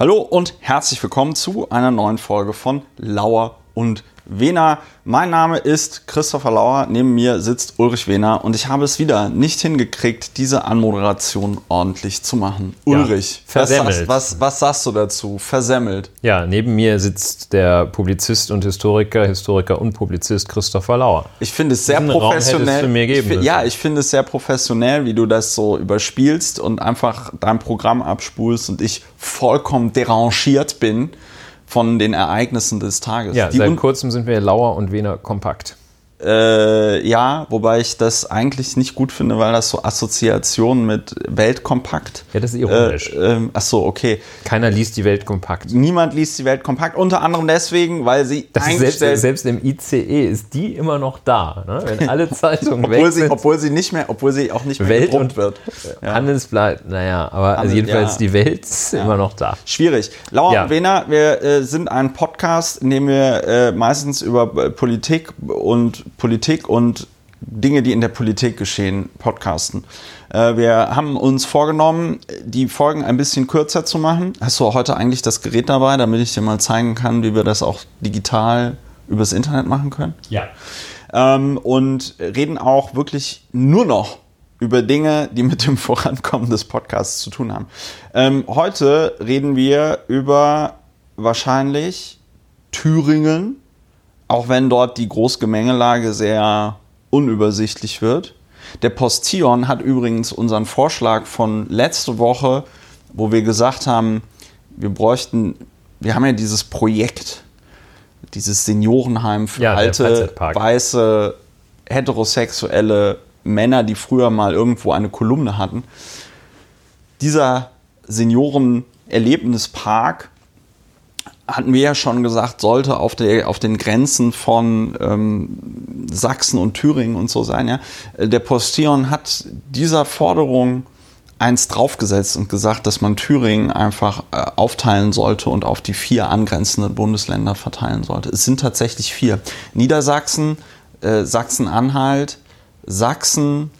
Hallo und herzlich willkommen zu einer neuen Folge von Lauer und Wena. Mein Name ist Christopher Lauer, neben mir sitzt Ulrich Wehner und ich habe es wieder nicht hingekriegt, diese Anmoderation ordentlich zu machen. Ja, Ulrich, was, versemmelt. sagst- was, was sagst du dazu? Versemmelt. Ja, neben mir sitzt der Publizist und Historiker, Historiker und Publizist Christopher Lauer. Ich finde es sehr Raum professionell. für mir geben ich, ja, ich finde es sehr professionell, wie du das so überspielst und einfach dein Programm abspulst und ich vollkommen derangiert bin von den Ereignissen des Tages. Ja, Die seit kurzem sind wir Lauer und Wiener kompakt. Äh, ja, wobei ich das eigentlich nicht gut finde, weil das so Assoziationen mit Weltkompakt. Ja, das ist ironisch. Äh, ähm, ach so, okay. Keiner liest die Welt kompakt. Niemand liest die Welt kompakt, unter anderem deswegen, weil sie Das selbst, selbst im ICE ist die immer noch da. Ne? Wenn alle Zeitungen obwohl sie, sind. obwohl sie nicht mehr, obwohl sie auch nicht mehr Welt und wird. Ja. Handelsblatt, naja, aber also Handel- jedenfalls ja. die Welt ist immer noch da. Schwierig. Laura Ja. und Wena, wir äh, sind ein Podcast, in dem wir äh, meistens über äh, Politik und Politik und Dinge, die in der Politik geschehen, podcasten. Äh, wir haben uns vorgenommen, die Folgen ein bisschen kürzer zu machen. Hast du heute eigentlich das Gerät dabei, damit ich dir mal zeigen kann, wie wir das auch digital übers Internet machen können? Ja. ähm, und reden auch wirklich nur noch über Dinge, die mit dem Vorankommen des Podcasts zu tun haben. Ähm, heute reden wir über wahrscheinlich Thüringen, auch wenn dort die Großgemengelage sehr unübersichtlich wird. Der Postion hat übrigens unseren Vorschlag von letzte Woche, wo wir gesagt haben, wir bräuchten, wir haben ja dieses Projekt, dieses Seniorenheim für Ja, alte, weiße, heterosexuelle Männer, die früher mal irgendwo eine Kolumne hatten. Dieser Senioren-Erlebnispark hatten wir ja schon gesagt, sollte auf, der, auf den Grenzen von ähm, Sachsen und Thüringen und so sein. Ja? Äh, Der Postion hat dieser Forderung eins draufgesetzt und gesagt, dass man Thüringen einfach äh, aufteilen sollte und auf die vier angrenzenden Bundesländer verteilen sollte. Es sind tatsächlich vier. Niedersachsen, äh, Sachsen-Anhalt, Sachsen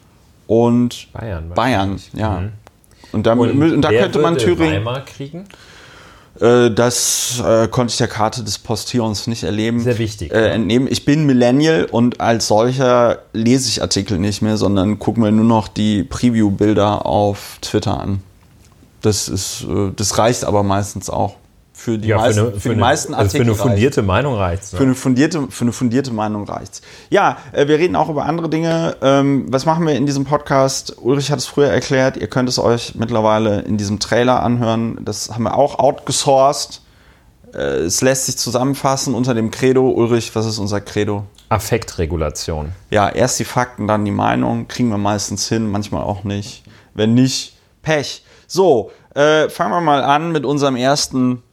und Bayern Bayern ja. Mhm. Und da, und da wer könnte man Thüringen. Weimar kriegen? Äh, das äh, konnte ich der Karte des Postions nicht erleben. Sehr wichtig, Äh, entnehmen. Ich bin Millennial und als solcher lese ich Artikel nicht mehr, sondern gucke mir nur noch die Preview-Bilder auf Twitter an. Das ist, äh, das reicht aber meistens auch. Für die, meisten, für die meisten also für Artikel. eine reicht. fundierte Meinung reicht Für eine fundierte, für eine fundierte Meinung reicht's. Ja, äh, wir reden auch über andere Dinge. Ähm, was machen wir in diesem Podcast? Ulrich hat es früher erklärt. Ihr könnt es euch mittlerweile in diesem Trailer anhören. Das haben wir auch outgesourced. Äh, es lässt sich zusammenfassen unter dem Credo. Ulrich, was ist unser Credo? Affektregulation. Ja, erst die Fakten, dann die Meinung. Kriegen wir meistens hin, manchmal auch nicht. Wenn nicht, Pech. So, äh, fangen wir mal an mit unserem ersten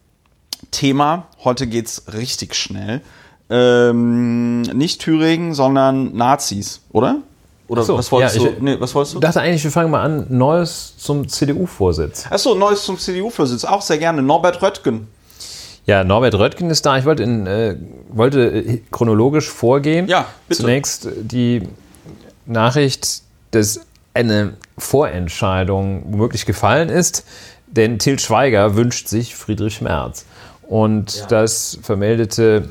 Thema. Heute geht's richtig schnell. Ähm, nicht Thüringen, sondern Nazis, oder? Oder so, was wolltest ja, du? ich- Nee, was wolltest du? Ich dachte eigentlich, wir fangen mal an. Neues zum CDU-Vorsitz. Achso, Neues zum CDU-Vorsitz. Auch sehr gerne. Norbert Röttgen. Ja, Norbert Röttgen ist da. Ich wollte, in, äh, wollte äh, chronologisch vorgehen. Ja, bitte. Zunächst die Nachricht, dass eine Vorentscheidung womöglich gefallen ist, denn Til Schweiger wünscht sich Friedrich Merz. Und das vermeldete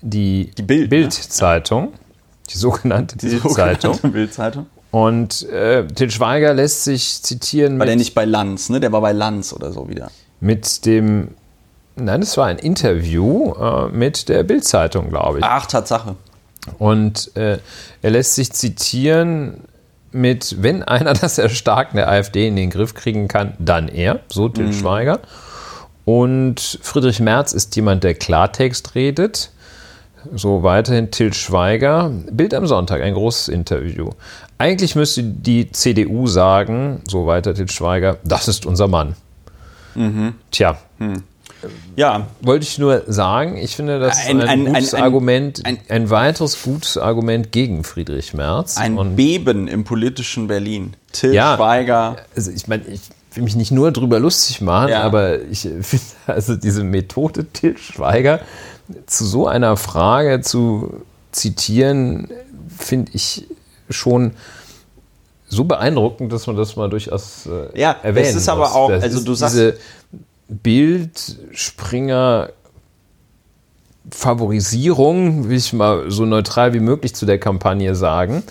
die, Die Bild, ne? Bild-Zeitung, die sogenannte Die Bild-Zeitung. sogenannte Bild-Zeitung. Und äh, Til Schweiger lässt sich zitieren War der nicht bei Lanz, ne? Der war bei Lanz oder so wieder. mit dem, nein, das war ein Interview äh, mit der Bild-Zeitung, glaube ich. Ach, Tatsache. Und äh, er lässt sich zitieren mit, wenn einer das Erstarken der AfD in den Griff kriegen kann, dann er, so Til Schweiger. Und Friedrich Merz ist jemand, der Klartext redet. So weiterhin Til Schweiger. Bild am Sonntag, ein großes Interview. Eigentlich müsste die CDU sagen, so weiter Til Schweiger, das ist unser Mann. Tja, Ja, wollte ich nur sagen, ich finde, das ist Ein- ein, ein- gutes ein- ein- Argument, ein- ein, weiteres gutes Argument gegen Friedrich Merz. ein Und Beben im politischen Berlin. Till Ja. Schweiger. also ich meine, ich will mich nicht nur drüber lustig machen, Ja. aber ich äh, finde also diese Methode Til Schweiger zu so einer Frage zu zitieren, finde ich schon so beeindruckend, dass man das mal durchaus äh, Ja, erwähnen es ist aber muss. auch- Das also du sagst- diese Bild, Springer, Favorisierung, will ich mal so neutral wie möglich zu der Kampagne sagen,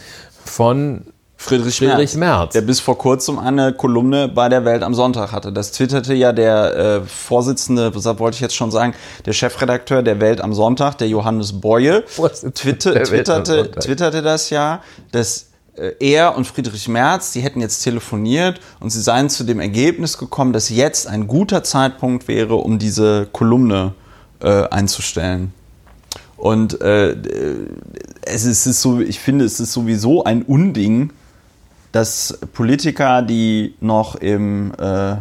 von Friedrich, Friedrich Merz, Merz. der bis vor kurzem eine Kolumne bei der Welt am Sonntag hatte. Das twitterte ja der äh, Vorsitzende, wollte ich jetzt schon sagen, der Chefredakteur der Welt am Sonntag, der Johannes Boye, twitter, twitterte, twitterte das ja, dass äh, er und Friedrich Merz, die hätten jetzt telefoniert und sie seien zu dem Ergebnis gekommen, dass jetzt ein guter Zeitpunkt wäre, um diese Kolumne äh, einzustellen. Und äh, ist, es ist so, ich finde, es ist sowieso ein Unding, dass Politiker, die noch im äh,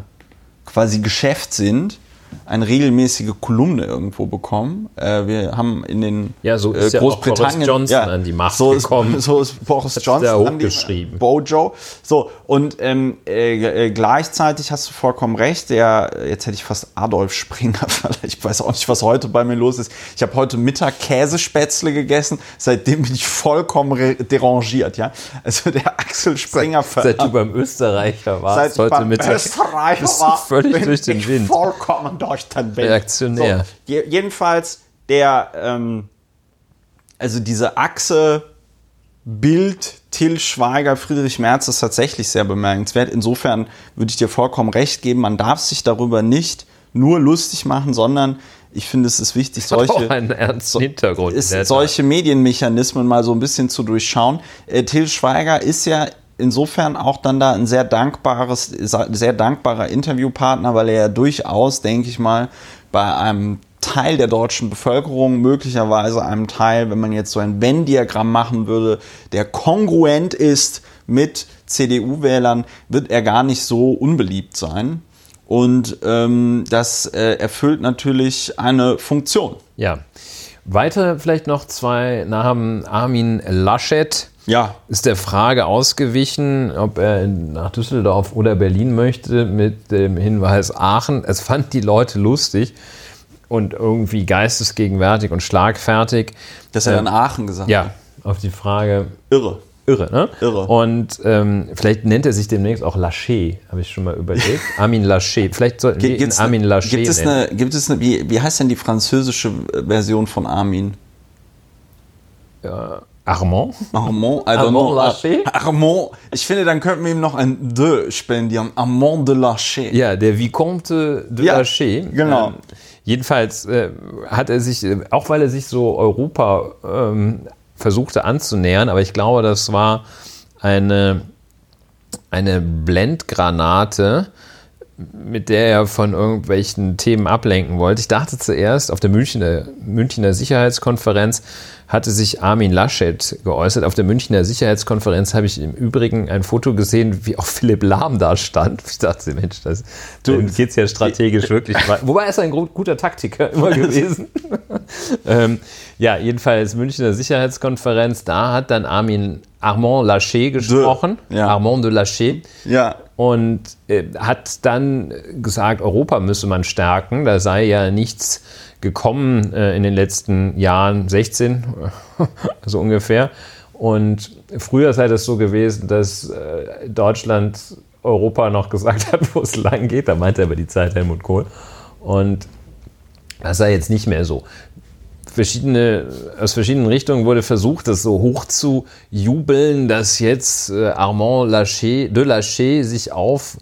quasi Geschäft sind, eine regelmäßige Kolumne irgendwo bekommen. Äh, wir haben in den Ja, so ist ja auch Boris Johnson an die Macht so ist, gekommen. So ist Boris Johnson an die hochgeschrieben. Bojo. So, und ähm, äh, äh, gleichzeitig hast du vollkommen recht, der, jetzt hätte ich fast Adolf Springer, ich weiß auch nicht, was heute bei mir los ist. Ich habe heute Mittag Käsespätzle gegessen, seitdem bin ich vollkommen derangiert, ja. Also der Axel Springer Seit du beim Österreicher warst, Seit heute beim Mittag, Österreicher war, völlig durch den Wind. vollkommen durch den Wind. Reaktionär. So, je, jedenfalls der, ähm, also diese Achse Bild, Till Schweiger, Friedrich Merz ist tatsächlich sehr bemerkenswert. Insofern würde ich dir vollkommen recht geben, man darf sich darüber nicht nur lustig machen, sondern ich finde, es ist wichtig, solche Hintergrund. ist solche Medienmechanismen mal so ein bisschen zu durchschauen. Äh, Till Schweiger ist ja insofern auch dann da ein sehr dankbares, sehr dankbarer Interviewpartner, weil er ja durchaus, denke ich mal, bei einem Teil der deutschen Bevölkerung, möglicherweise einem Teil, wenn man jetzt so ein Venn-Diagramm machen würde, der kongruent ist mit CDU-Wählern, wird er gar nicht so unbeliebt sein. Und ähm, das äh, erfüllt natürlich eine Funktion. Ja. Weiter vielleicht noch zwei Namen. Armin Laschet Ja, ist der Frage ausgewichen, ob er nach Düsseldorf oder Berlin möchte, mit dem Hinweis Aachen. Es fand die Leute lustig und irgendwie geistesgegenwärtig und schlagfertig. dass er Ähm, dann Aachen gesagt Ja, auf die Frage, Irre. irre, ne? Irre. Und ähm, vielleicht nennt er sich demnächst auch Laschet, habe ich schon mal überlegt. Armin Laschet. Vielleicht sollten wir ihn Armin ne- Laschet gibt es nennen. eine, gibt es eine, wie, wie heißt denn die französische Version von Armin? Armand? Armand, I don't Armand know. Laschet? Armand, ich finde, dann könnten wir ihm noch ein De spendieren. Armand de Laschet. Ja, der Vicomte de Ja, Laschet. genau. Ähm, jedenfalls äh, hat er sich, äh, auch weil er sich so Europa ähm, versuchte anzunähern, aber ich glaube, das war eine, eine Blendgranate, mit der er von irgendwelchen Themen ablenken wollte. Ich dachte zuerst, auf der Münchner, Münchner Sicherheitskonferenz hatte sich Armin Laschet geäußert. Auf der Münchner Sicherheitskonferenz habe ich im Übrigen ein Foto gesehen, wie auch Philipp Lahm da stand. Ich dachte, Mensch, das geht es ja strategisch wirklich weit. Wobei er ist ein guter Taktiker immer gewesen. ähm, ja, jedenfalls Münchner Sicherheitskonferenz, da hat dann Armin Armand Laschet gesprochen. ja. Armand de Laschet Ja. Und äh, hat dann gesagt, Europa müsse man stärken. Da sei ja nichts gekommen äh, in den letzten Jahren, 16, so ungefähr. Und früher sei das so gewesen, dass äh, Deutschland Europa noch gesagt hat, wo es lang geht. Da meinte er aber die Zeit Helmut Kohl. Und das sei jetzt nicht mehr so verschiedene, aus verschiedenen Richtungen wurde versucht, das so hoch zu jubeln, dass jetzt äh, Armand Laschet, de Laschet sich auf,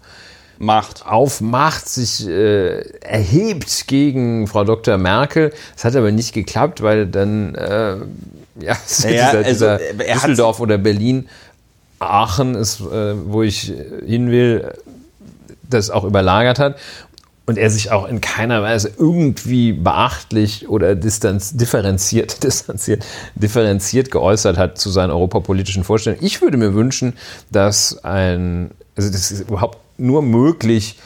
Macht. aufmacht, sich äh, erhebt gegen Frau Dr. Merkel. Das hat aber nicht geklappt, weil dann äh, ja, Naja, dieser, also, dieser er hat- Düsseldorf oder Berlin, Aachen ist, äh, wo ich hin will, das auch überlagert hat. Und er sich auch in keiner Weise irgendwie beachtlich oder distanz, differenziert, distanziert, differenziert geäußert hat zu seinen europapolitischen Vorstellungen. Ich würde mir wünschen, dass ein, also das ist überhaupt nur möglich,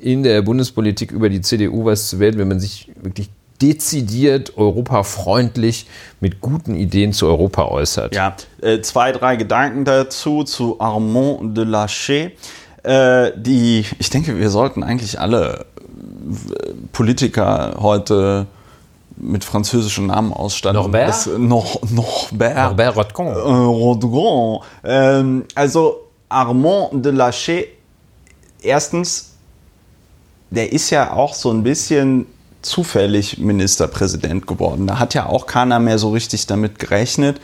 in der Bundespolitik über die CDU was zu wählen, wenn man sich wirklich dezidiert europafreundlich mit guten Ideen zu Europa äußert. Ja, äh, zwei, drei Gedanken dazu, zu Armand de Laschet. Äh, die, ich denke, wir sollten eigentlich alle äh, Politiker heute mit französischen Namen ausstatten. Norbert? Das, noch, Norbert. Norbert Rotcon. Äh, Rodgon. Ähm, also Armand de Laschet, erstens der ist ja auch so ein bisschen zufällig Ministerpräsident geworden. Da hat ja auch keiner mehr so richtig damit gerechnet.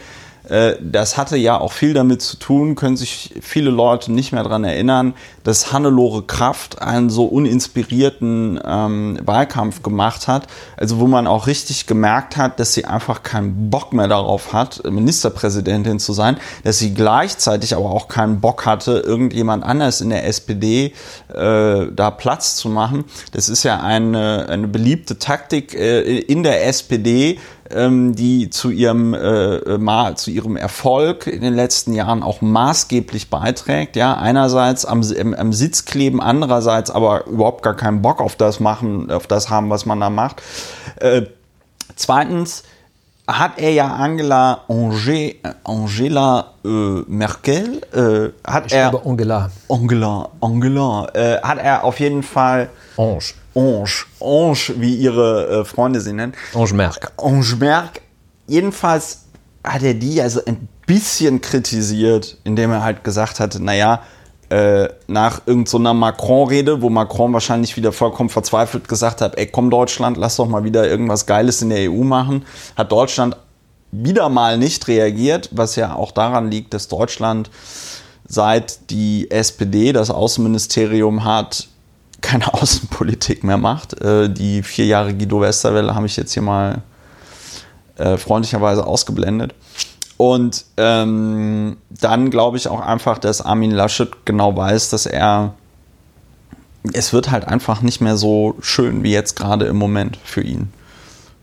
Äh, das hatte ja auch viel damit zu tun, können sich viele Leute nicht mehr daran erinnern, dass Hannelore Kraft einen so uninspirierten ähm, Wahlkampf gemacht hat. Also wo man auch richtig gemerkt hat, dass sie einfach keinen Bock mehr darauf hat, Ministerpräsidentin zu sein, dass sie gleichzeitig aber auch keinen Bock hatte, irgendjemand anders in der SPD äh, da Platz zu machen. Das ist ja eine, eine beliebte Taktik äh, in der SPD, ähm, die zu ihrem, äh, äh zu ihrem Erfolg in den letzten Jahren auch maßgeblich beiträgt. Ja, einerseits am, am Sitz kleben, andererseits aber überhaupt gar keinen Bock auf das machen, auf das haben, was man da macht. Äh, zweitens hat er ja Angela Ange, Angela äh, Merkel, äh, hat ich er glaube Angela. Angela, Angela, äh, hat er auf jeden Fall Ange. Ange, Ange, wie ihre äh, Freunde sie nennen. Ange Merck. Ange Merck. Jedenfalls hat er die also ein bisschen kritisiert, indem er halt gesagt hatte, naja, äh, nach irgendeiner so Macron-Rede, wo Macron wahrscheinlich wieder vollkommen verzweifelt gesagt hat, ey komm Deutschland, lass doch mal wieder irgendwas Geiles in der EU machen, hat Deutschland wieder mal nicht reagiert, was ja auch daran liegt, dass Deutschland seit die SPD das Außenministerium hat, keine Außenpolitik mehr macht. Äh, die vier Jahre Guido Westerwelle habe ich jetzt hier mal äh, freundlicherweise ausgeblendet. Und ähm, dann glaube ich auch einfach, dass Armin Laschet genau weiß, dass er es wird halt einfach nicht mehr so schön wie jetzt gerade im Moment für ihn.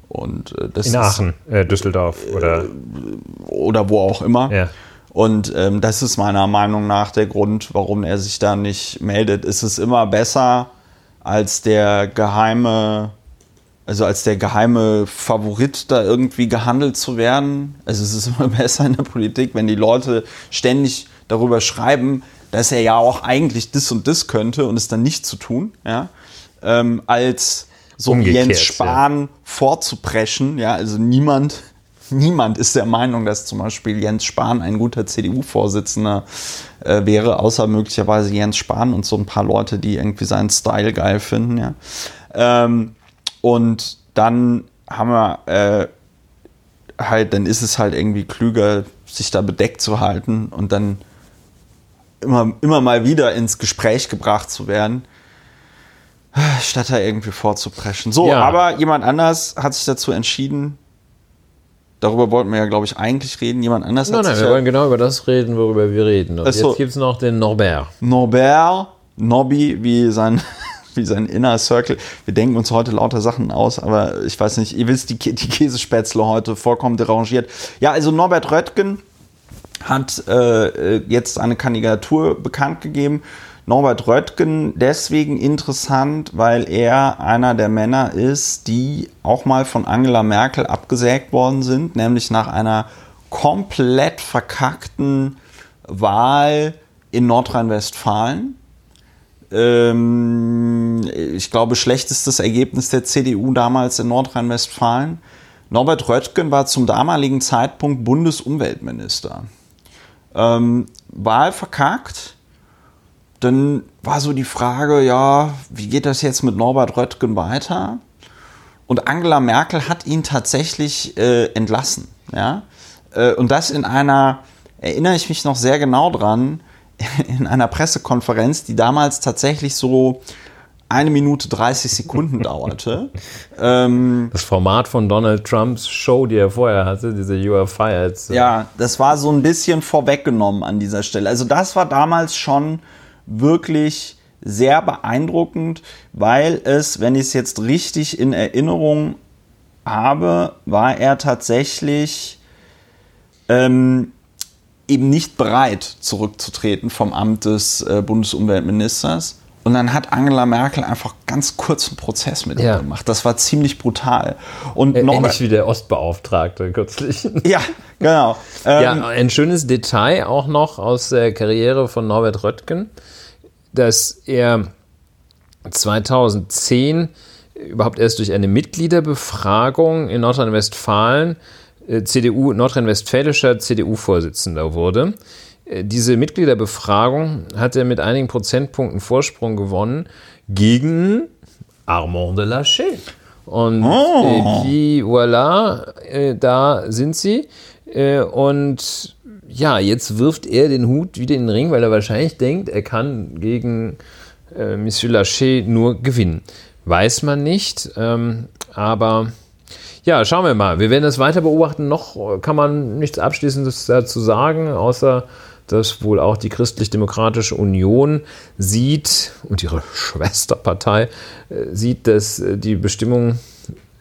Und äh, das in Aachen, ist, äh, Düsseldorf oder oder wo auch immer. Ja. Und ähm, das ist meiner Meinung nach der Grund, warum er sich da nicht meldet. Es ist immer besser als der geheime, also als der geheime Favorit da irgendwie gehandelt zu werden. Also es ist immer besser in der Politik, wenn die Leute ständig darüber schreiben, dass er ja auch eigentlich das und das könnte und es dann nicht zu tun, ja, ähm, als so Umgekehrt, Jens Spahn ja. vorzupreschen. Ja, also niemand niemand ist der Meinung, dass zum Beispiel Jens Spahn ein guter CDU-Vorsitzender äh, wäre, außer möglicherweise Jens Spahn und so ein paar Leute, die irgendwie seinen Style geil finden. Ja. Ähm, und dann haben wir äh, halt, dann ist es halt irgendwie klüger, sich da bedeckt zu halten und dann immer, immer mal wieder ins Gespräch gebracht zu werden statt da irgendwie vorzupreschen. So, ja. aber jemand anders hat sich dazu entschieden, Darüber wollten wir ja, glaube ich, eigentlich reden. Jemand anders nein, hat nein, sich wir ja wollen genau über das reden, worüber wir reden. Und Achso. jetzt gibt es noch den Norbert. Norbert, Nobby, wie sein, wie sein Inner Circle. Wir denken uns heute lauter Sachen aus, aber ich weiß nicht, ihr wisst, die, die Käsespätzle heute vollkommen derangiert. Ja, also Norbert Röttgen hat äh, jetzt eine Kandidatur bekannt gegeben Norbert Röttgen deswegen interessant, weil er einer der Männer ist, die auch mal von Angela Merkel abgesägt worden sind, nämlich nach einer komplett verkackten Wahl in Nordrhein-Westfalen. Ähm, ich glaube, schlechtestes Ergebnis der CDU damals in Nordrhein-Westfalen. Norbert Röttgen war zum damaligen Zeitpunkt Bundesumweltminister. Ähm, Wahl verkackt dann war so die Frage, ja, wie geht das jetzt mit Norbert Röttgen weiter? Und Angela Merkel hat ihn tatsächlich äh, entlassen. Ja? Äh, und das in einer, erinnere ich mich noch sehr genau dran, in einer Pressekonferenz, die damals tatsächlich so eine Minute 30 Sekunden dauerte. ähm, das Format von Donald Trumps Show, die er vorher hatte, diese You Are Fired. Ja, das war so ein bisschen vorweggenommen an dieser Stelle. Also das war damals schon wirklich sehr beeindruckend, weil es, wenn ich es jetzt richtig in Erinnerung habe, war er tatsächlich ähm, eben nicht bereit, zurückzutreten vom Amt des äh, Bundesumweltministers. Und dann hat Angela Merkel einfach ganz kurz einen Prozess mit ja. ihm gemacht. Das war ziemlich brutal. Und Ä Ähnlich wie der Ostbeauftragte kürzlich. Ja, genau. Ähm, ja, ein schönes Detail auch noch aus der Karriere von Norbert Röttgen dass er 2010 überhaupt erst durch eine Mitgliederbefragung in Nordrhein-Westfalen äh, CDU, nordrhein-westfälischer CDU-Vorsitzender wurde. Äh, diese Mitgliederbefragung hat er mit einigen Prozentpunkten Vorsprung gewonnen gegen Armand de Lachey. Und Oh. äh, die, voilà, äh, da sind sie. Äh, und ja, jetzt wirft er den Hut wieder in den Ring, weil er wahrscheinlich denkt, er kann gegen äh, Monsieur Lachey nur gewinnen. Weiß man nicht, ähm, aber ja, schauen wir mal. Wir werden das weiter beobachten. Noch äh, kann man nichts Abschließendes dazu sagen, außer dass wohl auch die Christlich-Demokratische Union sieht und ihre Schwesterpartei äh, sieht, dass äh, die Bestimmung,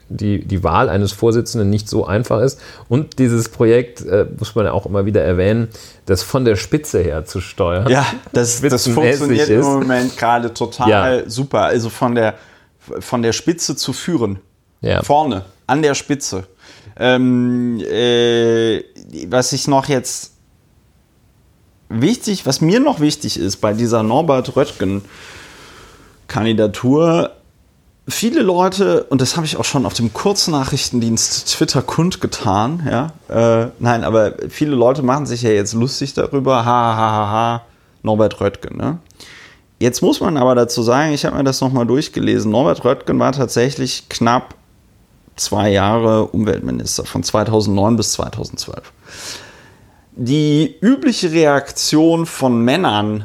die, die Wahl eines Vorsitzenden nicht so einfach ist. Und dieses Projekt, äh, muss man ja auch immer wieder erwähnen, das von der Spitze her zu steuern. Ja, das, das funktioniert im ist. Moment gerade total Ja. super. Also von der, von der Spitze zu führen. Ja. Vorne, an der Spitze. Ähm, äh, was ich noch jetzt wichtig, was mir noch wichtig ist bei dieser Norbert Röttgen-Kandidatur, viele Leute, und das habe ich auch schon auf dem Kurznachrichtendienst Twitter kundgetan, ja, äh, nein, aber viele Leute machen sich ja jetzt lustig darüber, ha, ha, ha, ha, Norbert Röttgen, ne? Jetzt muss man aber dazu sagen, ich habe mir das nochmal durchgelesen, Norbert Röttgen war tatsächlich knapp zwei Jahre Umweltminister, von 2009 bis 2012. Die übliche Reaktion von Männern,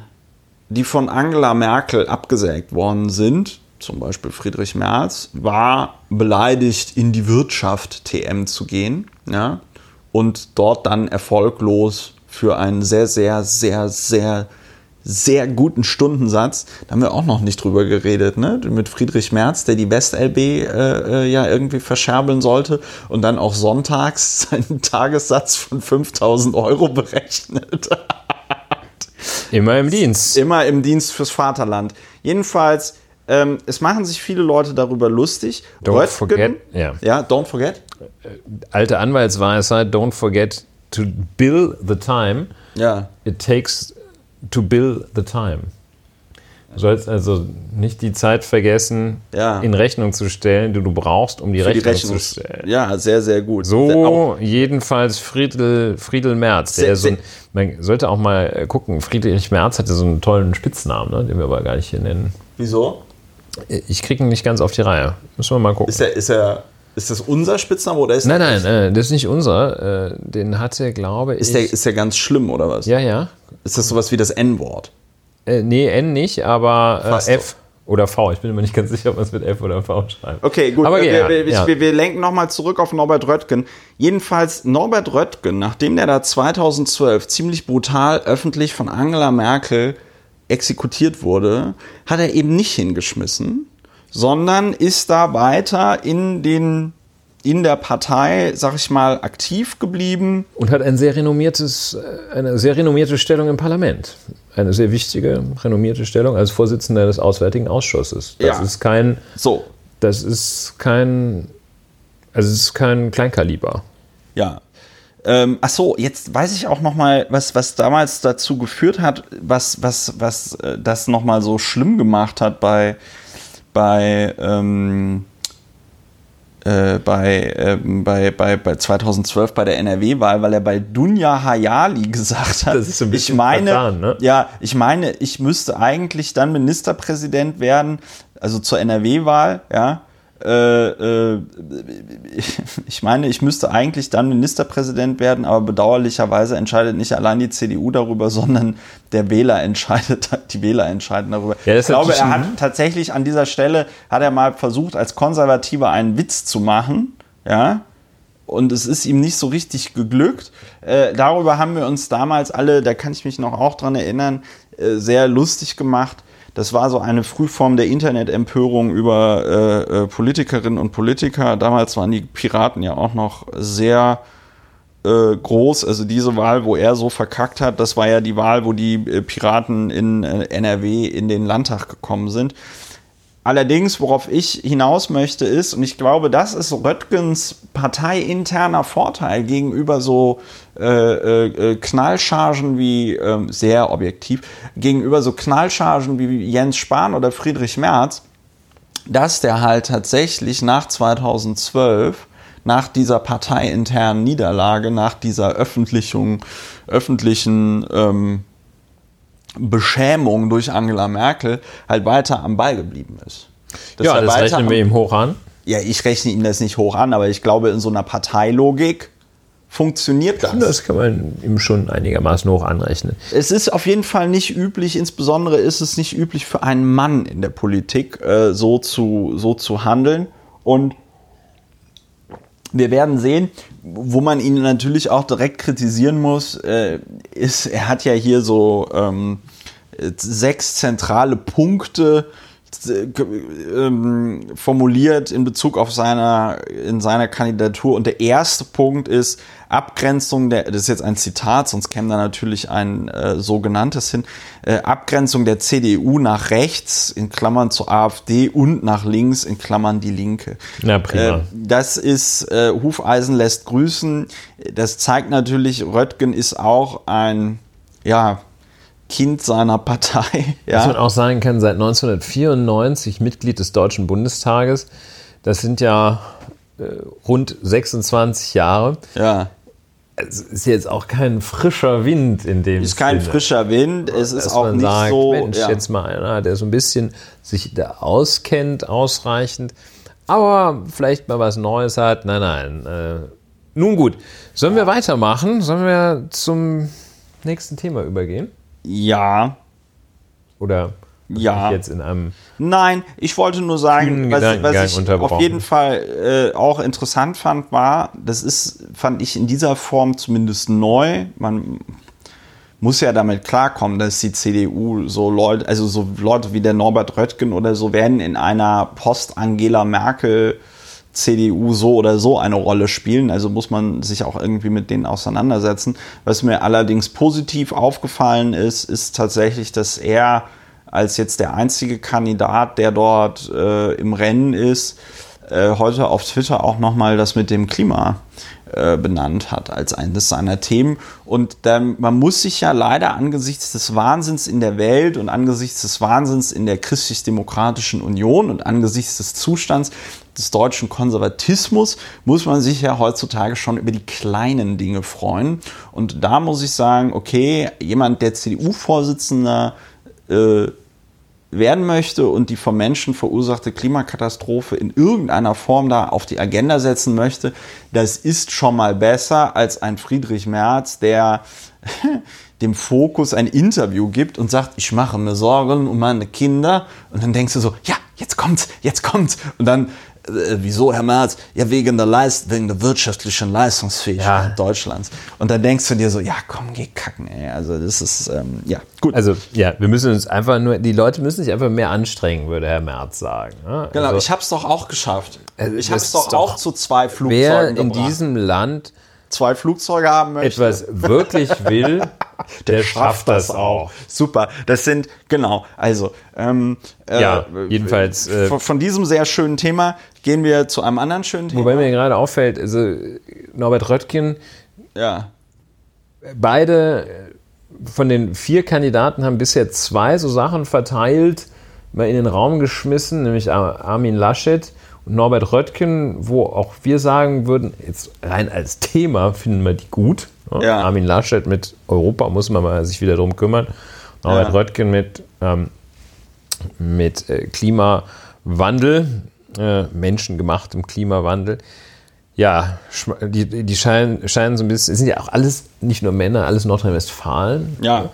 die von Angela Merkel abgesägt worden sind, zum Beispiel Friedrich Merz, war beleidigt in die Wirtschaft TM zu gehen ja, und dort dann erfolglos für einen sehr, sehr, sehr, sehr, sehr guten Stundensatz, da haben wir auch noch nicht drüber geredet, ne? mit Friedrich Merz, der die West-LB äh, äh, ja irgendwie verscherbeln sollte und dann auch sonntags seinen Tagessatz von 5000 Euro berechnet. Immer im Dienst. Immer im Dienst fürs Vaterland. Jedenfalls, ähm, es machen sich viele Leute darüber lustig. Don't forget, ja. ja, don't forget. Alte Anwaltsweisheit, don't forget to bill the time. Ja. It takes to bill the time. Du sollst also nicht die Zeit vergessen, Ja. in Rechnung zu stellen, die du brauchst, um die Für die Rechnung Rechnung. zu stellen. Ja, sehr, sehr gut. So jedenfalls Friedel, Friedel Merz. Sehr- so ein, man sollte auch mal äh, gucken, Friedrich Merz hatte so einen tollen Spitznamen, ne, den wir aber gar nicht hier nennen. Wieso? Ich kriege ihn nicht ganz auf die Reihe. Müssen wir mal gucken. Ist, er, ist, er, ist das unser Spitzname oder ist nein, er, nein, äh, das ist nicht unser. Äh, den hatte, glaube ich. Ist der, ist der ganz schlimm oder was? ja, ja. Ist das sowas wie das N-Wort? Äh, nee, N nicht, aber äh, F oder V. Ich bin immer nicht ganz sicher, ob man es mit F oder V schreibt. Okay, gut. Aber wir, ja, wir, ja. wir, wir lenken nochmal zurück auf Norbert Röttgen. Jedenfalls Norbert Röttgen, nachdem der da 2012 ziemlich brutal öffentlich von Angela Merkel exekutiert wurde, hat er eben nicht hingeschmissen, sondern ist da weiter in den in der Partei, sag ich mal, aktiv geblieben. Und hat ein sehr renommiertes, äh, eine sehr renommierte Stellung im Parlament. Eine sehr wichtige, renommierte Stellung als Vorsitzender des Auswärtigen Ausschusses. Das Ja. ist kein, So, das ist kein, also es ist kein Kleinkaliber. Ja. Ähm, ach so, jetzt weiß ich auch noch mal, was, was damals dazu geführt hat, was, was, was äh, das noch mal so schlimm gemacht hat bei, bei, ähm, äh, bei, ähm, bei, bei, bei 2012 bei der NRW-Wahl, weil er bei Dunja Hayali gesagt hat, Das ist ein bisschen ich meine, vertan, ne? ja, ich meine, ich müsste eigentlich dann Ministerpräsident werden, also zur NRW-Wahl, ja. Äh, äh, ich meine, ich müsste eigentlich dann Ministerpräsident werden, aber bedauerlicherweise entscheidet nicht allein die CDU darüber, sondern der Wähler entscheidet, die Wähler entscheiden darüber. Ja, ich glaube, er hat tatsächlich an dieser Stelle, hat er mal versucht, als Konservativer einen Witz zu machen, ja, und es ist ihm nicht so richtig geglückt. Äh, darüber haben wir uns damals alle, da kann ich mich noch auch dran erinnern, äh, sehr lustig gemacht. Das war so eine Frühform der Internetempörung über äh, äh, Politikerinnen und Politiker. Damals waren die Piraten ja auch noch sehr äh, groß. Also diese Wahl, wo er so verkackt hat, das war ja die Wahl, wo die äh, Piraten in äh, NRW in den Landtag gekommen sind. Allerdings, worauf ich hinaus möchte, ist, und ich glaube, das ist Röttgens parteiinterner Vorteil gegenüber so äh, äh, Knallchargen wie, ähm, sehr objektiv, gegenüber so Knallchargen wie Jens Spahn oder Friedrich Merz, dass der halt tatsächlich nach 2012, nach dieser parteiinternen Niederlage, nach dieser Öffentlichung, öffentlichen ähm, Beschämung durch Angela Merkel halt weiter am Ball geblieben ist. dass Ja, das rechnen wir ihm hoch an. ja, ich rechne ihm das nicht hoch an, aber ich glaube, in so einer Parteilogik funktioniert das. Das kann man ihm schon einigermaßen hoch anrechnen. Es ist auf jeden Fall nicht üblich, insbesondere ist es nicht üblich für einen Mann in der Politik, äh, so, zu, so zu handeln. Und wir werden sehen, wo man ihn natürlich auch direkt kritisieren muss, äh, ist, er hat ja hier so ähm, sechs zentrale Punkte ähm, formuliert in Bezug auf seiner, in seiner Kandidatur. Und der erste Punkt ist Abgrenzung der, das ist jetzt ein Zitat, sonst käme da natürlich ein äh, sogenanntes hin, äh, Abgrenzung der CDU nach rechts, in Klammern zur AfD und nach links, in Klammern die Linke. Na, prima. Äh, das ist, äh, Hufeisen lässt grüßen. Das zeigt natürlich, Röttgen ist auch ein, ja, Kind seiner Partei. Was man Ja, auch sagen kann, seit 1994 Mitglied des Deutschen Bundestages. Das sind ja äh, rund 26 Jahre. ja. Es ist jetzt auch kein frischer Wind in dem Ist kein Sinne. frischer Wind. Es ist dass auch nicht sagt, so. Mensch, ja. jetzt mal einer, der so ein bisschen sich da auskennt, ausreichend, aber vielleicht mal was Neues hat. Nein, nein. Äh, nun gut, sollen wir weitermachen? Sollen wir zum nächsten Thema übergehen? Ja. Oder Ja. ich jetzt in einem Nein, ich wollte nur sagen, was, was ich auf jeden Fall äh, auch interessant fand, war, das ist, fand ich in dieser Form zumindest neu. Man muss ja damit klarkommen, dass die CDU so Leute, also so Leute wie der Norbert Röttgen oder so werden in einer Post-Angela Merkel CDU so oder so eine Rolle spielen. Also muss man sich auch irgendwie mit denen auseinandersetzen. Was mir allerdings positiv aufgefallen ist, ist tatsächlich, dass er als jetzt der einzige Kandidat, der dort äh, im Rennen ist, äh, heute auf Twitter auch nochmal das mit dem Klima äh, benannt hat als eines seiner Themen. Und dann, man muss sich ja leider angesichts des Wahnsinns in der Welt und angesichts des Wahnsinns in der christlich-demokratischen Union und angesichts des Zustands des deutschen Konservatismus muss man sich ja heutzutage schon über die kleinen Dinge freuen. Und da muss ich sagen, okay, jemand, der CDU-Vorsitzender äh, werden möchte und die vom Menschen verursachte Klimakatastrophe in irgendeiner Form da auf die Agenda setzen möchte, das ist schon mal besser als ein Friedrich Merz, der dem Fokus ein Interview gibt und sagt, ich mache mir Sorgen um meine Kinder. Und dann denkst du so, ja, jetzt kommt's, jetzt kommt's. Und dann, äh, wieso, Herr Merz? Ja, wegen der, Leist wegen der wirtschaftlichen Leistungsfähigkeit Ja. Deutschlands. Und dann denkst du dir so, ja, komm, geh kacken, ey. Also das ist, ähm, ja, gut. Also, ja, wir müssen uns einfach nur, die Leute müssen sich einfach mehr anstrengen, würde Herr Merz sagen. ne? Genau, Also, ich habe es doch auch geschafft. Also, ich habe es doch, doch- auch zu zwei wer Flugzeugen in gebracht. diesem Land zwei Flugzeuge haben möchte, etwas wirklich will, der, schafft das auch. Super. Das sind genau. Also ähm, äh, Ja, jedenfalls, äh, von, von diesem sehr schönen Thema gehen wir zu einem anderen schönen Thema. Wobei mir gerade auffällt, also Norbert Röttgen, ja, beide äh, von den vier Kandidaten haben bisher zwei so Sachen verteilt, mal in den Raum geschmissen, nämlich Ar- Armin Laschet und Norbert Röttgen, wo auch wir sagen würden, jetzt rein als Thema finden wir die gut. ne? Ja. Armin Laschet mit Europa muss man mal sich wieder drum kümmern. Norbert Ja. Röttgen mit, ähm, mit äh, Klimawandel, äh, menschengemachtem Klimawandel. Ja, die, die scheinen, scheinen so ein bisschen, es sind ja auch alles, nicht nur Männer, alles Nordrhein-Westfalen, ja.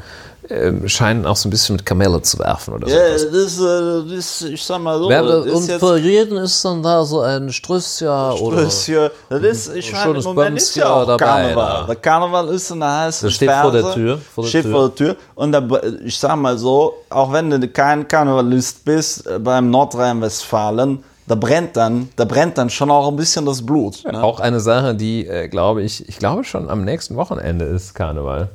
Ähm, scheinen auch so ein bisschen mit Kamelle zu werfen oder Ja, so. das, äh, das, ich sag mal so, Ja, und ist für jeden ist dann da so ein Strüsschen oder. das hier, das ist, ich meine, im Moment ist ja auch dabei, Karneval. Der Karneval ist in der heißen Das steht vor der Ferse, Tür, vor der steht Tür. vor der Tür. Und da, ich sag mal so, auch wenn du kein Karnevalist bist, äh, beim Nordrhein-Westfalen, da brennt dann, da brennt dann schon auch ein bisschen das Blut. Ne? Auch eine Sache, die, äh, glaube ich, ich glaube schon am nächsten Wochenende ist Karneval.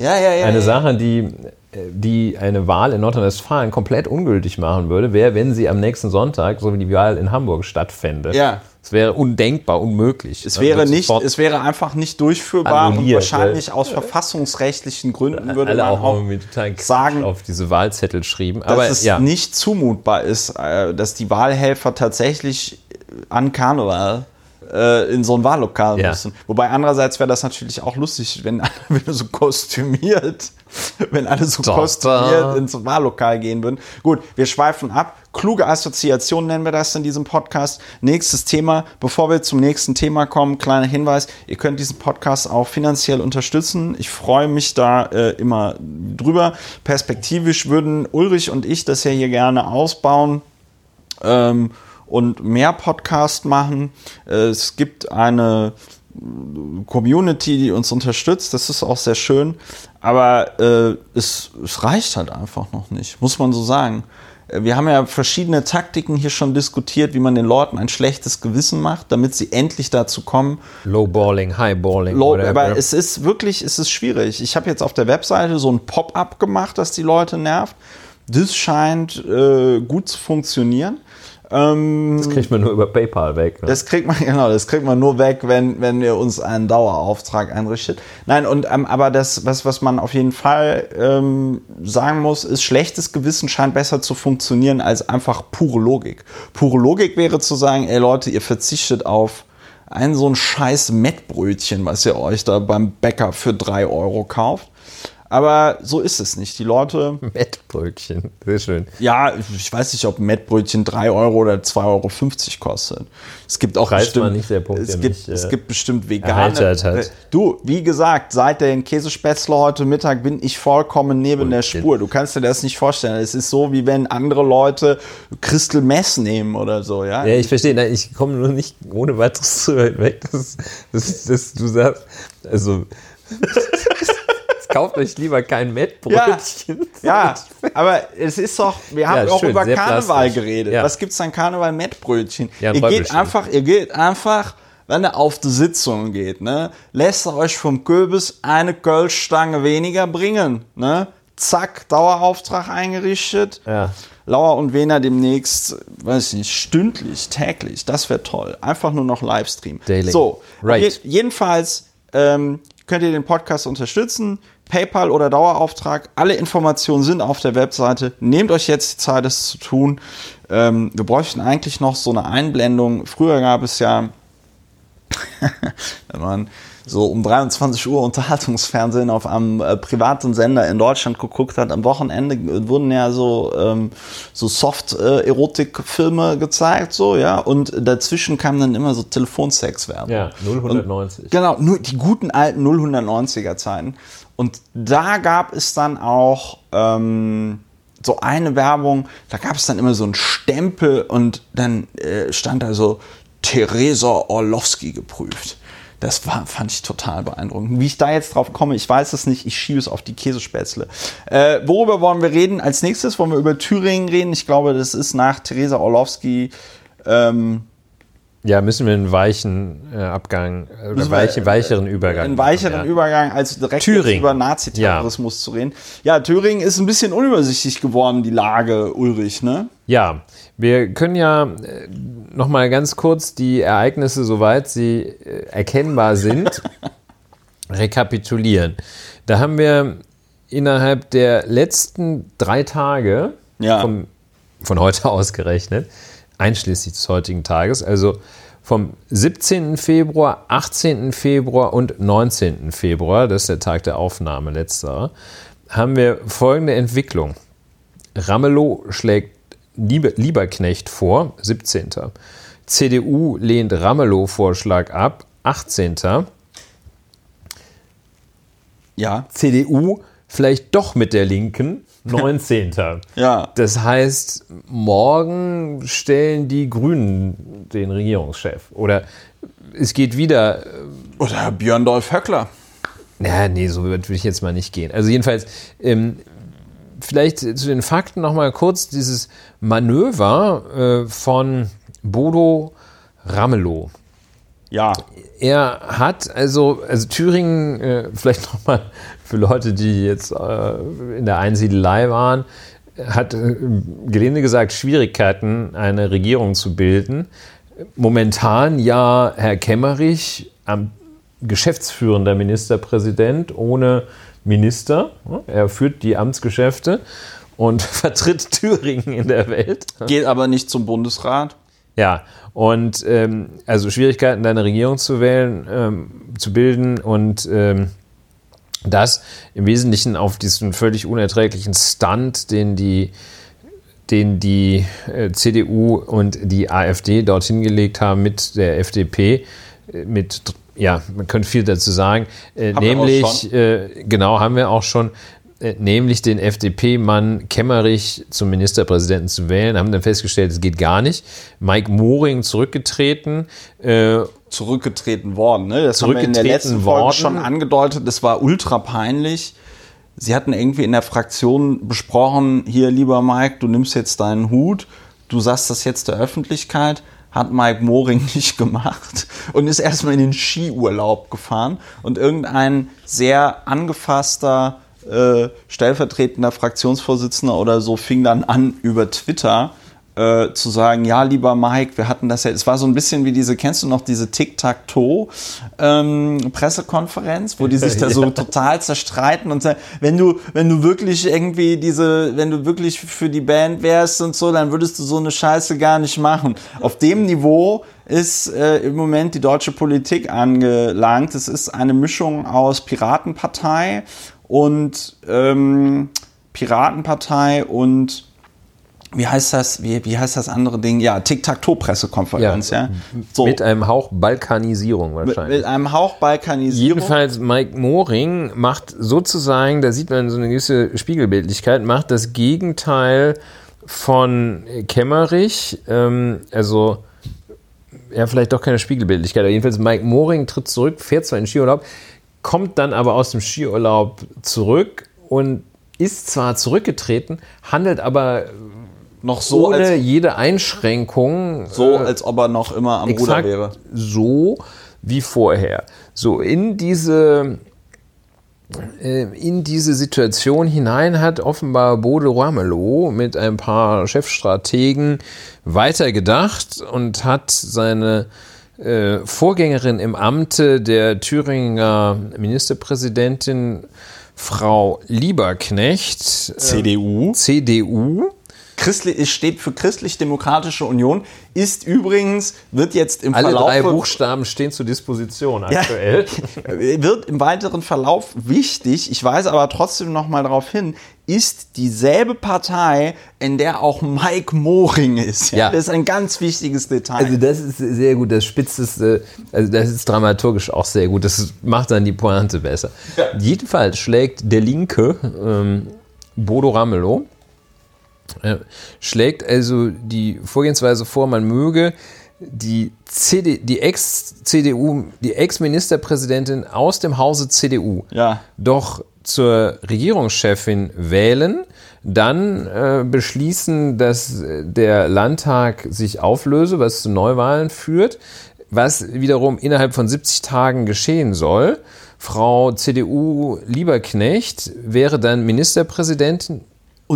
Ja, ja, ja. Eine. Sache, die, die eine Wahl in Nordrhein-Westfalen komplett ungültig machen würde, wäre, wenn sie am nächsten Sonntag, so wie die Wahl in Hamburg stattfände. Ja. Es wäre undenkbar, unmöglich. Es Dann wäre nicht, es wäre einfach nicht durchführbar und wahrscheinlich aus verfassungsrechtlichen Gründen würde man auch auch sagen, auf diese Wahlzettel schrieben. dass Aber es ja, nicht zumutbar ist, äh, dass die Wahlhelfer tatsächlich an Karneval äh, in so ein Wahllokal Ja. müssen. Wobei andererseits wäre das natürlich auch lustig, wenn alle wieder so kostümiert, wenn alle so Da, kostümiert ins Wahllokal gehen würden. Gut, wir schweifen ab. Kluge Assoziation nennen wir das in diesem Podcast. Nächstes Thema. Bevor wir zum nächsten Thema kommen, kleiner Hinweis. Ihr könnt diesen Podcast auch finanziell unterstützen. Ich freue mich da äh, immer drüber. Perspektivisch würden Ulrich und ich das ja hier gerne ausbauen. Ähm, und mehr Podcast machen. Es gibt eine Community, die uns unterstützt. Das ist auch sehr schön. Aber äh, es, es reicht halt einfach noch nicht, muss man so sagen. Äh, Wir haben ja verschiedene Taktiken hier schon diskutiert, wie man den Leuten ein schlechtes Gewissen macht, damit sie endlich dazu kommen, Lowballing, Highballing. Low, whatever. aber es ist wirklich, es ist schwierig. Ich habe jetzt auf der Webseite so ein Pop-up gemacht, das die Leute nervt. Das scheint äh, gut zu funktionieren. Ähm, das kriegt man nur über PayPal weg. Ne? das kriegt man, genau, das kriegt man nur weg, wenn, wenn ihr uns einen Dauerauftrag einrichtet. Nein, und ähm, aber das, was, was man auf jeden Fall ähm, sagen muss, ist, schlechtes Gewissen scheint besser zu funktionieren als einfach pure Logik. Pure Logik wäre zu sagen, ey Leute, ihr verzichtet auf ein so ein scheiß Mettbrötchen, was ihr euch da beim Bäcker für drei Euro kauft. Aber so ist es nicht. Die Leute, Mettbrötchen, sehr schön. ja, ich weiß nicht, ob Mettbrötchen 3 Euro oder 2,50 Euro kostet. Es gibt auch Preis bestimmt, nicht der Punkt, es, der gibt, mich, äh, es gibt bestimmt vegane. hat. Du, wie gesagt, seit den Käsespätzle heute Mittag bin ich vollkommen neben der Bullshit. Spur. Du kannst dir das nicht vorstellen. Es ist so, wie wenn andere Leute Crystal Mess nehmen oder so, ja. Ja, ich verstehe, nein, ich komme nur nicht ohne weiteres zu weit weg, dass, dass, dass du sagst, also kauft euch lieber kein Mettbrötchen. Ja, aber es ist doch, wir haben Ja, auch schön, über Karneval plastisch. geredet. Ja. Was gibt's an Karneval? Mettbrötchen. Ja, ihr geht einfach, ihr geht einfach, wenn ihr auf die Sitzung geht, ne, lässt ihr euch vom Köbis eine Kölschstange weniger bringen, ne? Zack, Dauerauftrag eingerichtet. Ja. Lauer und Wiener demnächst, weiß ich nicht, stündlich, täglich. Das wäre toll. Einfach nur noch Livestream. Daily. So, Right. je- jedenfalls ähm, könnt ihr den Podcast unterstützen. PayPal oder Dauerauftrag. Alle Informationen sind auf der Webseite. Nehmt euch jetzt die Zeit, es zu tun. Ähm, wir bräuchten eigentlich noch so eine Einblendung. Früher gab es ja, wenn man so um 23 Uhr Unterhaltungsfernsehen auf einem äh, privaten Sender in Deutschland geguckt hat, am Wochenende wurden ja so, ähm, so Soft-Erotik-Filme gezeigt, so, ja, und dazwischen kam dann immer so Telefonsex-Werbung. Ja, 090. Genau, nur die guten alten 090er Zeiten. Und da gab es dann auch ähm, so eine Werbung, da gab es dann immer so einen Stempel und dann äh, stand da so Theresa Orlowski geprüft. Das war, fand ich total beeindruckend. Wie ich da jetzt drauf komme, ich weiß es nicht. Ich schiebe es auf die Käsespätzle. Äh, worüber wollen wir reden? Als nächstes wollen wir über Thüringen reden. Ich glaube, das ist nach Theresa Orlowski ähm, Ja, müssen wir einen weichen äh, Abgang, äh, oder weiche, äh, weicheren Übergang einen weicheren machen, ja. Übergang, als direkt über Naziterrorismus zu reden. Ja, Thüringen ist ein bisschen unübersichtlich geworden, die Lage, Ulrich, ne? Ja, wir können ja äh, noch mal ganz kurz die Ereignisse, soweit sie äh, erkennbar sind, rekapitulieren. Da haben wir innerhalb der letzten drei Tage, Ja. vom, von heute ausgerechnet, einschließlich des heutigen Tages, also vom 17. Februar, 18. Februar und 19. Februar, das ist der Tag der Aufnahme letzterer, haben wir folgende Entwicklung. Ramelow schlägt Liebe, Lieberknecht vor, 17. CDU lehnt Ramelow-Vorschlag ab, 18. Ja. CDU vielleicht doch mit der Linken, 19. Ja. Das heißt, morgen stellen die Grünen den Regierungschef. Oder es geht wieder Oder Björn Dolf Höckler. Ja, nee, so weit würde ich jetzt mal nicht gehen. Also jedenfalls, ähm, vielleicht zu den Fakten noch mal kurz dieses Manöver äh, von Bodo Ramelow. Ja. Er hat also, also Thüringen, äh, vielleicht noch mal für Leute, die jetzt äh, in der Einsiedelei waren, hat äh, gelinde gesagt Schwierigkeiten, eine Regierung zu bilden. Momentan ja Herr Kemmerich am geschäftsführender Ministerpräsident ohne Minister. Er führt die Amtsgeschäfte und vertritt Thüringen in der Welt. Geht aber nicht zum Bundesrat. Ja, und ähm, also Schwierigkeiten, deine Regierung zu wählen, ähm, zu bilden und ähm, das im Wesentlichen auf diesen völlig unerträglichen Stunt, den die den die äh, CDU und die AfD dorthin gelegt haben mit der FDP, äh, mit, ja, man könnte viel dazu sagen, äh, nämlich, äh, genau, haben wir auch schon, nämlich den FDP-Mann Kemmerich zum Ministerpräsidenten zu wählen, haben dann festgestellt, es geht gar nicht. Mike Moring zurückgetreten, äh, zurückgetreten worden. Ne? Das haben wir in der letzten Folge worden. schon angedeutet. Das war ultra peinlich. Sie hatten irgendwie in der Fraktion besprochen, hier lieber Mike, du nimmst jetzt deinen Hut, du sagst das jetzt der Öffentlichkeit. Hat Mike Moring nicht gemacht und ist erstmal in den Skiurlaub gefahren und irgendein sehr angefasster äh, stellvertretender Fraktionsvorsitzender oder so fing dann an über Twitter äh, zu sagen, ja, lieber Mike, wir hatten das ja, es war so ein bisschen wie diese, kennst du noch diese Tic-Tac-Toe-Pressekonferenz, wo die sich da so total zerstreiten und sagen, wenn du, wenn du wirklich irgendwie diese, wenn du wirklich für die Band wärst und so, dann würdest du so eine Scheiße gar nicht machen. Auf dem Niveau ist äh, im Moment die deutsche Politik angelangt. Es ist eine Mischung aus Piratenpartei und ähm, Piratenpartei und wie heißt das, wie, wie heißt das andere Ding? Ja, Tic-Tac-Toe-Pressekonferenz, ja. So, mit einem Hauch Balkanisierung mit, wahrscheinlich. mit einem Hauch Balkanisierung. Jedenfalls Mike Moring macht sozusagen, da sieht man so eine gewisse Spiegelbildlichkeit, macht das Gegenteil von Kemmerich, ähm, also ja, vielleicht doch keine Spiegelbildlichkeit, aber jedenfalls Mike Moring tritt zurück, fährt zwar in den Skiurlaub, kommt dann aber aus dem Skiurlaub zurück und ist zwar zurückgetreten, handelt aber noch so, ohne als, jede Einschränkung so äh, als ob er noch immer am Ruder wäre. so wie vorher. So in diese äh, in diese Situation hinein hat offenbar Bode Ramelow mit ein paar Chefstrategen weitergedacht und hat seine äh, Vorgängerin im Amte der Thüringer Ministerpräsidentin Frau Lieberknecht, äh, CDU. CDU, Christli es steht für Christlich-Demokratische Union, ist übrigens, wird jetzt im alle Verlauf drei Buchstaben stehen zur Disposition aktuell. wird im weiteren Verlauf wichtig, ich weise aber trotzdem noch mal darauf hin, ist dieselbe Partei, in der auch Mike Moring ist. Ja. Das ist ein ganz wichtiges Detail. Also das ist sehr gut, das spitzeste, also das ist dramaturgisch auch sehr gut, das macht dann die Pointe besser. Jedenfalls schlägt der Linke, ähm, Bodo Ramelow, schlägt also die Vorgehensweise vor, man möge die, CD, die Ex-CDU, die Ex-Ministerpräsidentin aus dem Hause CDU Ja. doch zur Regierungschefin wählen, dann äh, beschließen, dass der Landtag sich auflöse, was zu Neuwahlen führt, was wiederum innerhalb von 70 Tagen geschehen soll. Frau CDU Lieberknecht wäre dann Ministerpräsidentin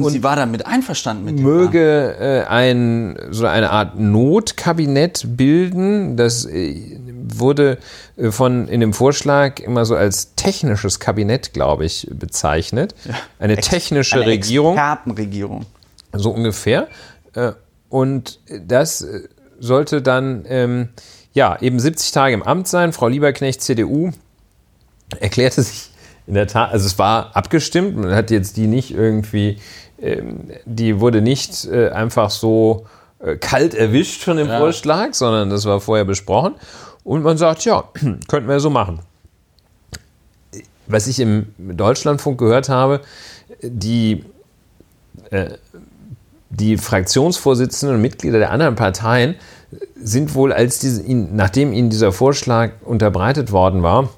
und, sie war damit einverstanden mit dem möge äh, ein, so eine Art Notkabinett bilden. Das äh, wurde äh, von in dem Vorschlag immer so als technisches Kabinett, glaube ich, bezeichnet. Eine technische Eine Regierung, Expertenregierung. so ungefähr. Äh, Und das äh, sollte dann ähm, ja eben 70 Tage im Amt sein. Frau Lieberknecht, CDU, erklärte sich in der Tat, also es war abgestimmt, man hat jetzt die nicht irgendwie, die wurde nicht äh, einfach so äh, kalt erwischt von dem Ja. Vorschlag, sondern das war vorher besprochen. Und man sagt, ja, könnten wir so machen. Was ich im Deutschlandfunk gehört habe, die, äh, die Fraktionsvorsitzenden und Mitglieder der anderen Parteien sind wohl, als diese, nachdem ihnen dieser Vorschlag unterbreitet worden war,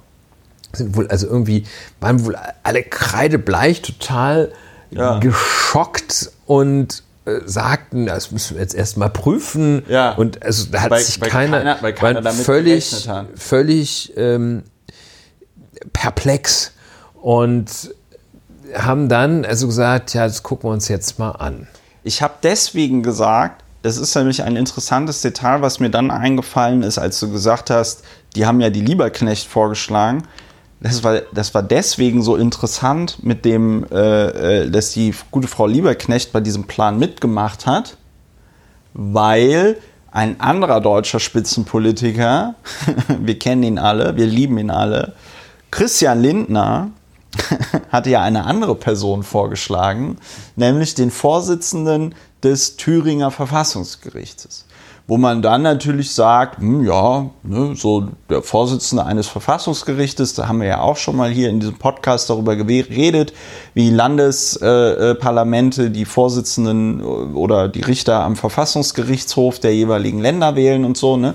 sind wohl also irgendwie, waren wohl alle kreidebleich, total Ja. geschockt und äh, sagten, das müssen wir jetzt erstmal prüfen. Ja. Und also da hat Weil- sich weil keiner, keiner- weil keiner damit völlig, völlig ähm, perplex und haben dann also gesagt, ja, das gucken wir uns jetzt mal an. Ich habe deswegen gesagt, das ist nämlich ein interessantes Detail, was mir dann eingefallen ist, als du gesagt hast, die haben ja die Lieberknecht vorgeschlagen. Das war, das war deswegen so interessant, mit dem, äh, äh, dass die gute Frau Lieberknecht bei diesem Plan mitgemacht hat, weil ein anderer deutscher Spitzenpolitiker, wir kennen ihn alle, wir lieben ihn alle, Christian Lindner, hatte ja eine andere Person vorgeschlagen, nämlich den Vorsitzenden des Thüringer Verfassungsgerichtes wo man dann natürlich sagt, hm, ja, ne, so der Vorsitzende eines Verfassungsgerichtes, da haben wir ja auch schon mal hier in diesem Podcast darüber geredet, wie Landesparlamente äh, die Vorsitzenden oder die Richter am Verfassungsgerichtshof der jeweiligen Länder wählen und so, ne?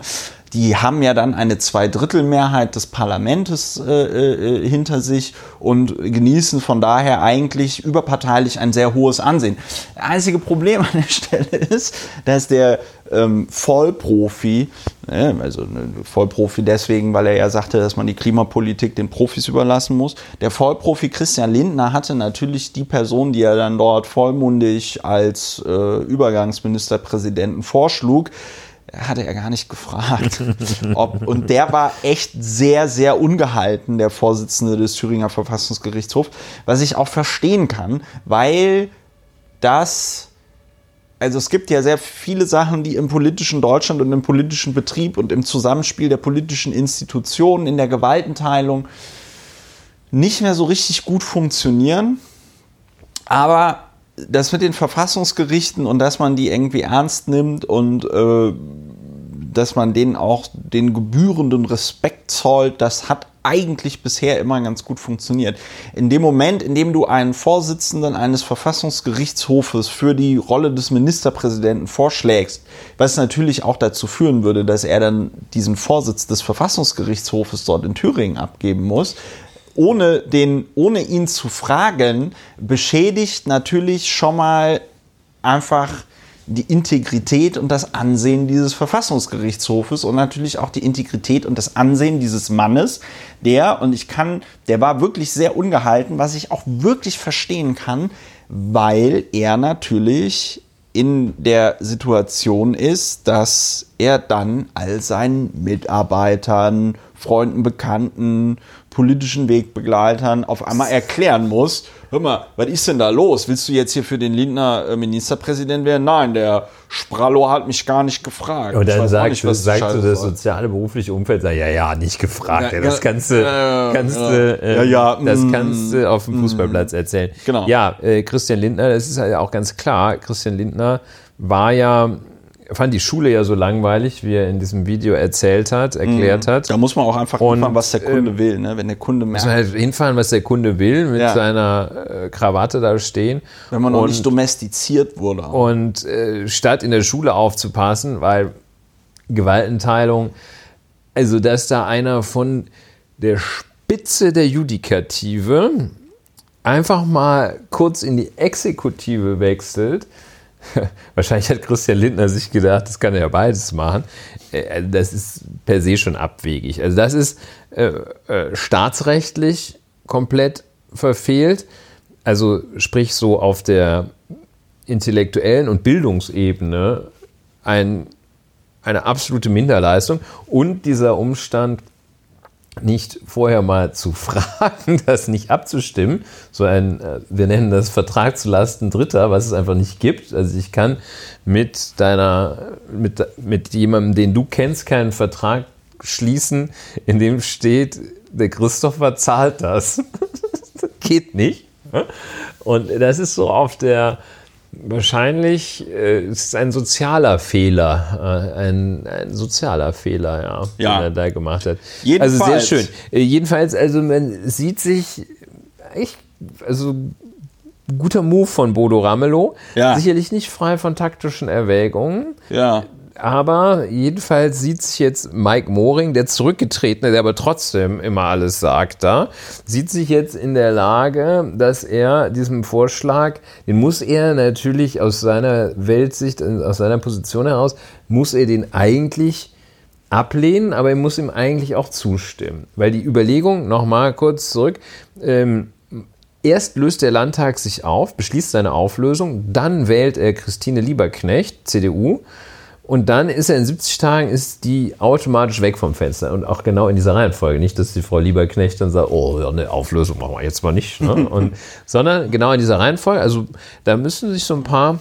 Die haben ja dann eine Zweidrittelmehrheit des Parlaments äh, äh, hinter sich und genießen von daher eigentlich überparteilich ein sehr hohes Ansehen. Das einzige Problem an der Stelle ist, dass der ähm, Vollprofi, äh, also ne, Vollprofi deswegen, weil er ja sagte, dass man die Klimapolitik den Profis überlassen muss. Der Vollprofi Christian Lindner hatte natürlich die Person, die er dann dort vollmundig als äh, Übergangsministerpräsidenten vorschlug, hatte er gar nicht gefragt. Ob, und der war echt sehr, sehr ungehalten, der Vorsitzende des Thüringer Verfassungsgerichtshofs, was ich auch verstehen kann, weil das, also es gibt ja sehr viele Sachen, die im politischen Deutschland und im politischen Betrieb und im Zusammenspiel der politischen Institutionen, in der Gewaltenteilung nicht mehr so richtig gut funktionieren. Aber das mit den Verfassungsgerichten und dass man die irgendwie ernst nimmt und äh, dass man denen auch den gebührenden Respekt zollt, das hat eigentlich bisher immer ganz gut funktioniert. In dem Moment, in dem du einen Vorsitzenden eines Verfassungsgerichtshofes für die Rolle des Ministerpräsidenten vorschlägst, was natürlich auch dazu führen würde, dass er dann diesen Vorsitz des Verfassungsgerichtshofes dort in Thüringen abgeben muss, ohne, den, ohne ihn zu fragen, beschädigt natürlich schon mal einfach die Integrität und das Ansehen dieses Verfassungsgerichtshofes und natürlich auch die Integrität und das Ansehen dieses Mannes, der, und ich kann, der war wirklich sehr ungehalten, was ich auch wirklich verstehen kann, weil er natürlich in der Situation ist, dass er dann all seinen Mitarbeitern, Freunden, Bekannten, politischen Wegbegleitern auf einmal erklären muss, hör mal, was ist denn da los? Willst du jetzt hier für den Lindner äh, Ministerpräsident werden? Nein, der Sprallo hat mich gar nicht gefragt. Und dann sagst du, sagst du das soziale berufliche Umfeld, sag, ja, ja, nicht gefragt. Ja, das kannst du, kannst du, äh, ja, das mm, kannst du auf dem mm. Fußballplatz erzählen. Genau. Ja, äh, Christian Lindner, das ist halt auch ganz klar. Christian Lindner war ja fand die Schule ja so langweilig, wie er in diesem Video erzählt hat, erklärt mhm. hat. Da muss man auch einfach und, hinfahren, was der Kunde äh, will. Ne? Wenn der Kunde merkt. Muss man halt hinfahren, was der Kunde will, mit ja. seiner äh, Krawatte da stehen. Wenn man noch und, nicht domestiziert wurde. Und äh, statt in der Schule aufzupassen, weil Gewaltenteilung, also dass da einer von der Spitze der Judikative einfach mal kurz in die Exekutive wechselt, Wahrscheinlich hat Christian Lindner sich gedacht, das kann er ja beides machen. Äh, das ist per se schon abwegig. Also das ist äh, äh, staatsrechtlich komplett verfehlt. Also sprich so auf der intellektuellen und Bildungsebene ein, eine absolute Minderleistung. Und dieser Umstand nicht vorher mal zu fragen, das nicht abzustimmen, so ein, äh, wir nennen das Vertrag zu Lasten Dritter, was es einfach nicht gibt. Also ich kann mit deiner, mit, mit jemandem, den du kennst, keinen Vertrag schließen, in dem steht, der Christopher zahlt das. das geht nicht. Und das ist so auf der, Wahrscheinlich äh, ist es ein sozialer Fehler, äh, ein, ein, sozialer Fehler, ja, ja, den er da gemacht hat. Jedenfalls. Also sehr schön. Äh, jedenfalls, also man sieht sich, ich, also guter Move von Bodo Ramelow. Ja. Sicherlich nicht frei von taktischen Erwägungen. Ja aber jedenfalls sieht sich jetzt Mike Moring, der zurückgetretene, der aber trotzdem immer alles sagt da, sieht sich jetzt in der Lage, dass er diesem Vorschlag, den muss er natürlich aus seiner Weltsicht, aus seiner Position heraus, muss er den eigentlich ablehnen, aber er muss ihm eigentlich auch zustimmen. Weil die Überlegung, nochmal kurz zurück, ähm, Erst löst der Landtag sich auf, beschließt seine Auflösung, dann wählt er Christine Lieberknecht, CDU, und dann ist er in 70 Tagen, ist die automatisch weg vom Fenster. Und auch genau in dieser Reihenfolge. Nicht, dass die Frau Lieberknecht dann sagt, oh, eine Auflösung machen wir jetzt mal nicht. Ne? Und, sondern genau in dieser Reihenfolge. Also da müssen sich so ein paar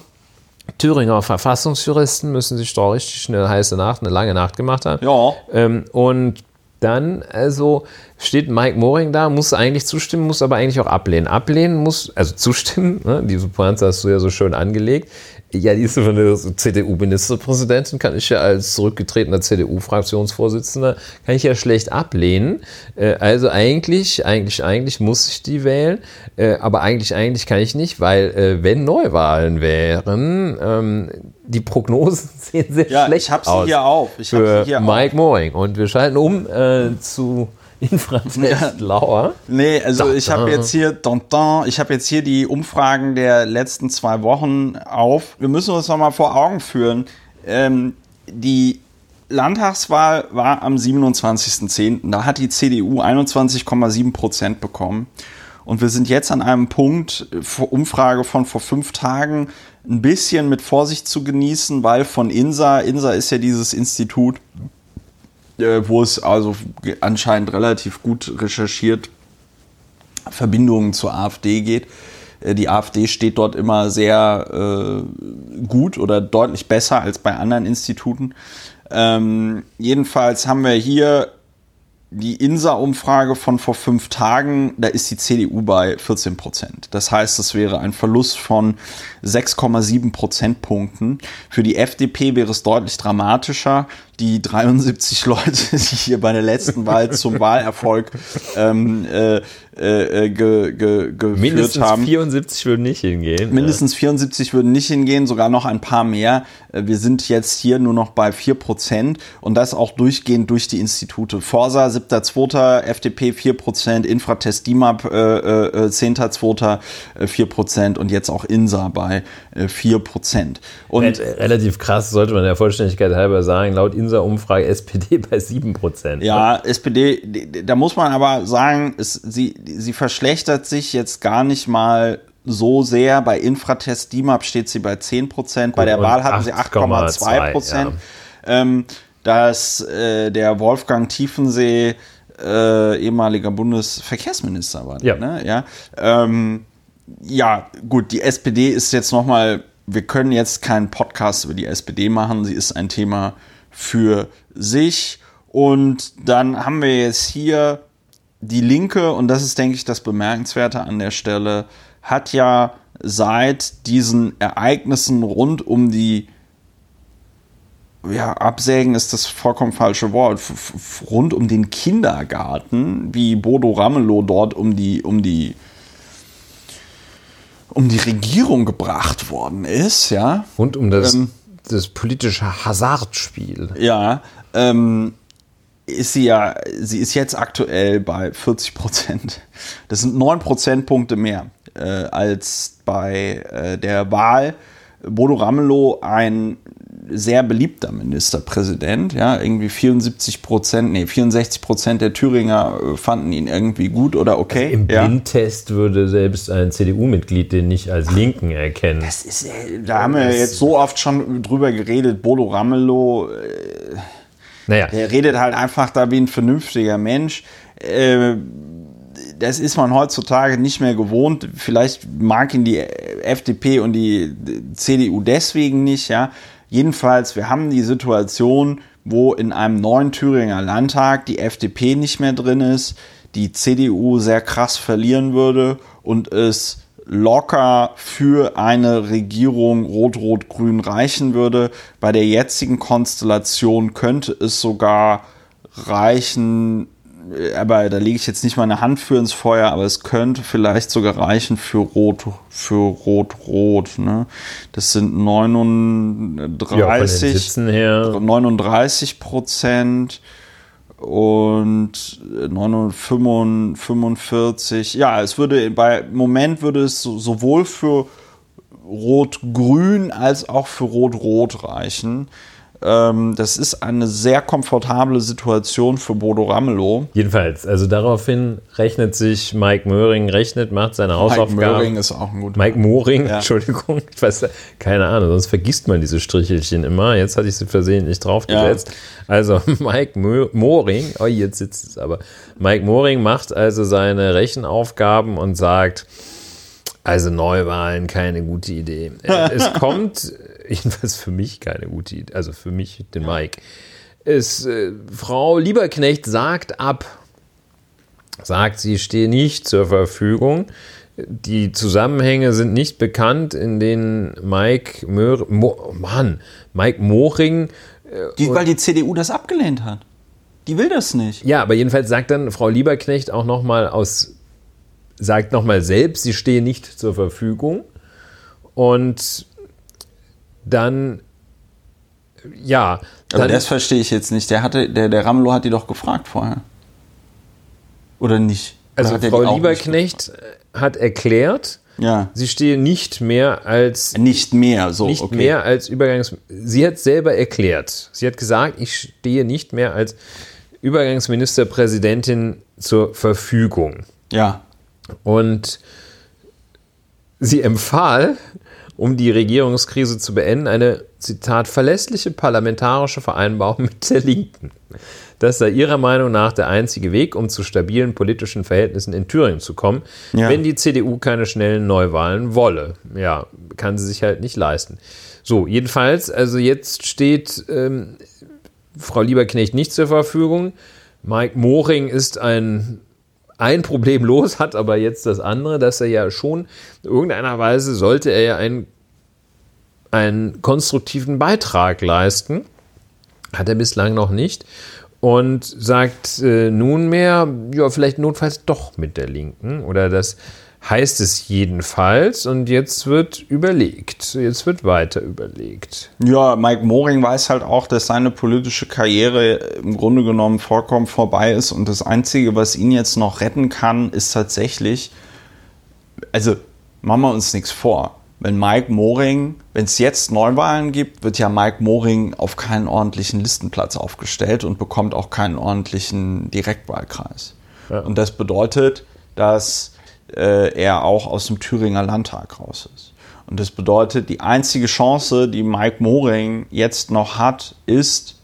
Thüringer Verfassungsjuristen müssen sich doch richtig eine heiße Nacht, eine lange Nacht gemacht haben. Ja. Ähm, und dann also steht Mike Moring da, muss eigentlich zustimmen, muss aber eigentlich auch ablehnen. Ablehnen muss, also zustimmen, ne, diese Pointe hast du ja so schön angelegt. Ja, die ist von der CDU-Ministerpräsidentin, kann ich ja als zurückgetretener CDU-Fraktionsvorsitzender, kann ich ja schlecht ablehnen. Äh, Also eigentlich, eigentlich, eigentlich muss ich die wählen, Äh, aber eigentlich, eigentlich kann ich nicht, weil äh, wenn Neuwahlen wären, ähm, die Prognosen sehen sehr Ja, schlecht ich habe sie aus hier auf. Ich hab für sie hier Mike Moring. Und wir schalten um äh, zu Infratest Lauer. Nee, also ich habe jetzt hier Dantin, ich habe jetzt hier die Umfragen der letzten zwei Wochen auf. Wir müssen uns noch mal vor Augen führen. Ähm, die Landtagswahl war am 27.10. Da hat die CDU 21,7 Prozent bekommen. Und wir sind jetzt an einem Punkt, Umfrage von vor fünf Tagen, ein bisschen mit Vorsicht zu genießen, weil von INSA, INSA ist ja dieses Institut, äh, wo es also anscheinend relativ gut recherchiert Verbindungen zur AfD geht. Äh, Die AfD steht dort immer sehr äh, gut oder deutlich besser als bei anderen Instituten. Ähm, jedenfalls haben wir hier die INSA-Umfrage von vor fünf Tagen, da ist die CDU bei 14 Prozent. Das heißt, es wäre ein Verlust von 6,7 Prozentpunkten. Für die FDP wäre es deutlich dramatischer. Die 73 Leute, die hier bei der letzten Wahl zum Wahlerfolg ähm, äh, äh, ge, ge, geführt Mindestens haben. 74 würden nicht hingehen. Mindestens 74 würden nicht hingehen, sogar noch ein paar mehr. Äh, Wir sind jetzt hier nur noch bei 4% und das auch durchgehend durch die Institute. Forsa 7.2., FDP 4%, Infratest DIMAP äh, äh, 10.2., äh, 4% und jetzt auch INSA bei äh, 4%. Und Und relativ krass sollte man der Vollständigkeit halber sagen, laut INSA-Umfrage SPD bei 7%. Ja, SPD, da muss man aber sagen, es, sie, sie verschlechtert sich jetzt gar nicht mal so sehr. Bei Infratest DIMAP steht sie bei 10%, bei der Wahl hatten sie 8,2, 8,2%. ja. Ähm, dass äh, der Wolfgang Tiefensee äh, ehemaliger Bundesverkehrsminister war. Ja. Ne? Ja, ähm, ja, gut, die SPD ist jetzt nochmal, wir können jetzt keinen Podcast über die SPD machen, sie ist ein Thema für sich. Und dann haben wir jetzt hier die Linke, und das ist, denke ich, das Bemerkenswerte an der Stelle, hat ja seit diesen Ereignissen rund um die ja, absägen ist das vollkommen falsche Wort, rund um den Kindergarten, wie Bodo Ramelow dort um die, um die, um die Regierung gebracht worden ist, ja. Und um das, Ähm. Das politische Hazardspiel. Ja, ähm, ist sie ja, sie ist jetzt aktuell bei 40 Prozent. Das sind 9 Prozentpunkte mehr äh, als bei äh, der Wahl. Bodo Ramelow, ein sehr beliebter Ministerpräsident, ja, irgendwie 74 Prozent, nee, 64 Prozent der Thüringer äh, fanden ihn irgendwie gut oder okay. Im ja. Blindtest würde selbst ein CDU-Mitglied den nicht als Linken erkennen. Das ist, äh, da haben wir jetzt so oft schon drüber geredet, Bodo Ramelow, äh, Naja, Der redet halt einfach da wie ein vernünftiger Mensch. Äh, das ist man heutzutage nicht mehr gewohnt. Vielleicht mag ihn die FDP und die CDU deswegen nicht, ja. Jedenfalls, wir haben die Situation, wo in einem neuen Thüringer Landtag die FDP nicht mehr drin ist, die CDU sehr krass verlieren würde und es locker für eine Regierung Rot-Rot-Grün reichen würde. Bei der jetzigen Konstellation könnte es sogar reichen, aber da lege ich jetzt nicht meine Hand für ins Feuer, aber es könnte vielleicht sogar reichen für Rot, für Rot-Rot. Ne? Das sind ja, von den 39, Sitzen her. 39 Prozent und 9, 45. Ja, es würde bei im Moment würde es so- sowohl für Rot-Grün als auch für Rot-Rot reichen. Ähm, das ist eine sehr komfortable Situation für Bodo Ramelow. Jedenfalls, also daraufhin rechnet sich Mike Möhring, rechnet, macht seine Mike Hausaufgaben. Möhring ist auch ein guter. Mike Moring, Ja. Entschuldigung, ich weiß, keine Ahnung, sonst vergisst man diese Strichelchen immer. Jetzt hatte ich sie versehentlich draufgesetzt. Also Mike Mö Moring, oh, jetzt sitzt es aber. Mike Moring macht also seine Rechenaufgaben und sagt, also Neuwahlen, keine gute Idee. Es kommt, jedenfalls für mich keine gute Idee, also für mich, den Mike. Es, äh, Frau Lieberknecht sagt ab, sagt, sie stehe nicht zur Verfügung. Die Zusammenhänge sind nicht bekannt, in denen Mike, Mör, Mo, Mann, Mike Moring Die, weil die CDU das abgelehnt hat. Die will das nicht. Ja, aber jedenfalls sagt dann Frau Lieberknecht auch nochmal aus, sagt nochmal selbst, sie stehe nicht zur Verfügung. Und dann, ja. Aber dann, das verstehe ich jetzt nicht. Der, hatte, der, der Ramelow hat die doch gefragt vorher. Oder nicht? Oder also er die Frau Lieberknecht hat erklärt? Ja. sie stehe nicht mehr als Nicht mehr, so. nicht okay. mehr als Übergangs. Sie hat selber erklärt. Sie hat gesagt, ich stehe nicht mehr als Übergangsministerpräsidentin zur Verfügung. Ja. Und sie empfahl, um die Regierungskrise zu beenden, eine, Zitat, verlässliche parlamentarische Vereinbarung mit der Linken. Das sei ihrer Meinung nach der einzige Weg, um zu stabilen politischen Verhältnissen in Thüringen zu kommen, Ja. wenn die CDU keine schnellen Neuwahlen wolle. Ja, kann sie sich halt nicht leisten. So, jedenfalls, also jetzt steht ähm, Frau Lieberknecht nicht zur Verfügung. Mike Moring ist ein ein Problem los, hat aber jetzt das andere, dass er ja schon in irgendeiner Weise sollte er ja einen, einen konstruktiven Beitrag leisten. Hat er bislang noch nicht. Und sagt äh, nunmehr, ja, vielleicht notfalls doch mit der Linken. Oder das heißt es jedenfalls. Und jetzt wird überlegt. Jetzt wird weiter überlegt. Ja, Mike Moring weiß halt auch, dass seine politische Karriere im Grunde genommen vollkommen vorbei ist und das Einzige, was ihn jetzt noch retten kann, ist tatsächlich, also machen wir uns nichts vor. Wenn Mike Moring, wenn es jetzt Neuwahlen gibt, wird ja Mike Moring auf keinen ordentlichen Listenplatz aufgestellt und bekommt auch keinen ordentlichen Direktwahlkreis. Ja. Und das bedeutet, dass äh, er auch aus dem Thüringer Landtag raus ist. Und das bedeutet, die einzige Chance, die Mike Moring jetzt noch hat, ist,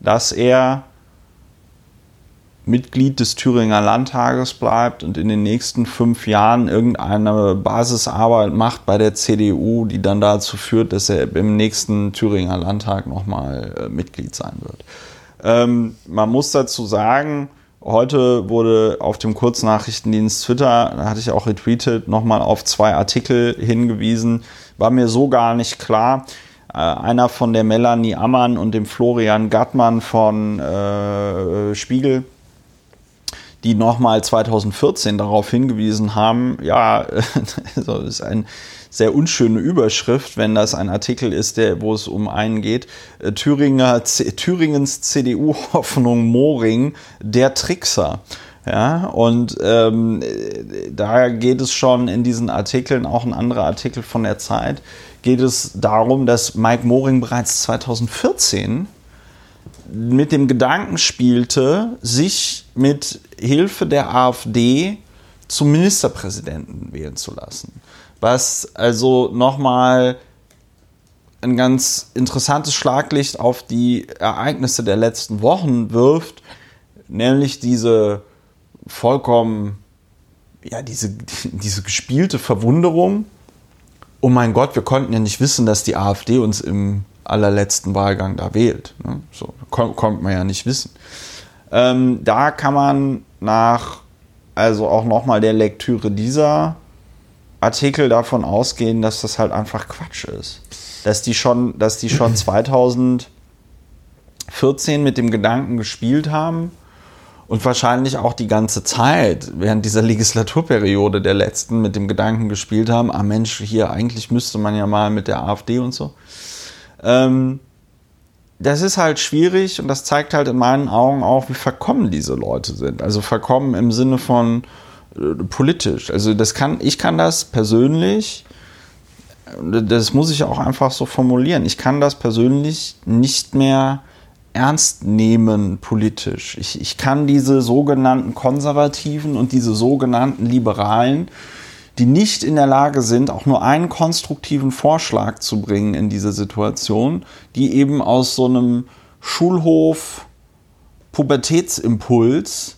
dass er Mitglied des Thüringer Landtages bleibt und in den nächsten fünf Jahren irgendeine Basisarbeit macht bei der CDU, die dann dazu führt, dass er im nächsten Thüringer Landtag nochmal äh, Mitglied sein wird. Ähm, man muss dazu sagen, heute wurde auf dem Kurznachrichtendienst Twitter, da hatte ich auch retweetet, nochmal auf zwei Artikel hingewiesen. War mir so gar nicht klar. Äh, einer von der Melanie Ammann und dem Florian Gattmann von äh, Spiegel die nochmal 2014 darauf hingewiesen haben, ja, also ist eine sehr unschöne Überschrift, wenn das ein Artikel ist, der, wo es um einen geht. Äh, Thüringer, Thüringens CDU-Hoffnung Moring, der Trickser. Ja, und ähm, da geht es schon in diesen Artikeln, auch ein anderer Artikel von der Zeit, geht es darum, dass Mike Moring bereits 2014 mit dem Gedanken spielte, sich mit Hilfe der AfD zum Ministerpräsidenten wählen zu lassen. Was also nochmal ein ganz interessantes Schlaglicht auf die Ereignisse der letzten Wochen wirft, nämlich diese vollkommen, ja, diese, diese gespielte Verwunderung. Oh mein Gott, wir konnten ja nicht wissen, dass die AfD uns im allerletzten Wahlgang da wählt. Ne? So konnte man ja nicht wissen. Ähm, da kann man nach, also auch nochmal der Lektüre dieser Artikel davon ausgehen, dass das halt einfach Quatsch ist. Dass die schon, dass die schon 2014 mit dem Gedanken gespielt haben und wahrscheinlich auch die ganze Zeit während dieser Legislaturperiode der letzten mit dem Gedanken gespielt haben, ah Mensch, hier eigentlich müsste man ja mal mit der AfD und so. Ähm, das ist halt schwierig und das zeigt halt in meinen Augen auch, wie verkommen diese Leute sind. Also verkommen im Sinne von politisch. Also das kann, ich kann das persönlich, das muss ich auch einfach so formulieren, ich kann das persönlich nicht mehr ernst nehmen politisch. Ich, ich kann diese sogenannten Konservativen und diese sogenannten Liberalen, die nicht in der Lage sind, auch nur einen konstruktiven Vorschlag zu bringen in diese Situation, die eben aus so einem Schulhof Pubertätsimpuls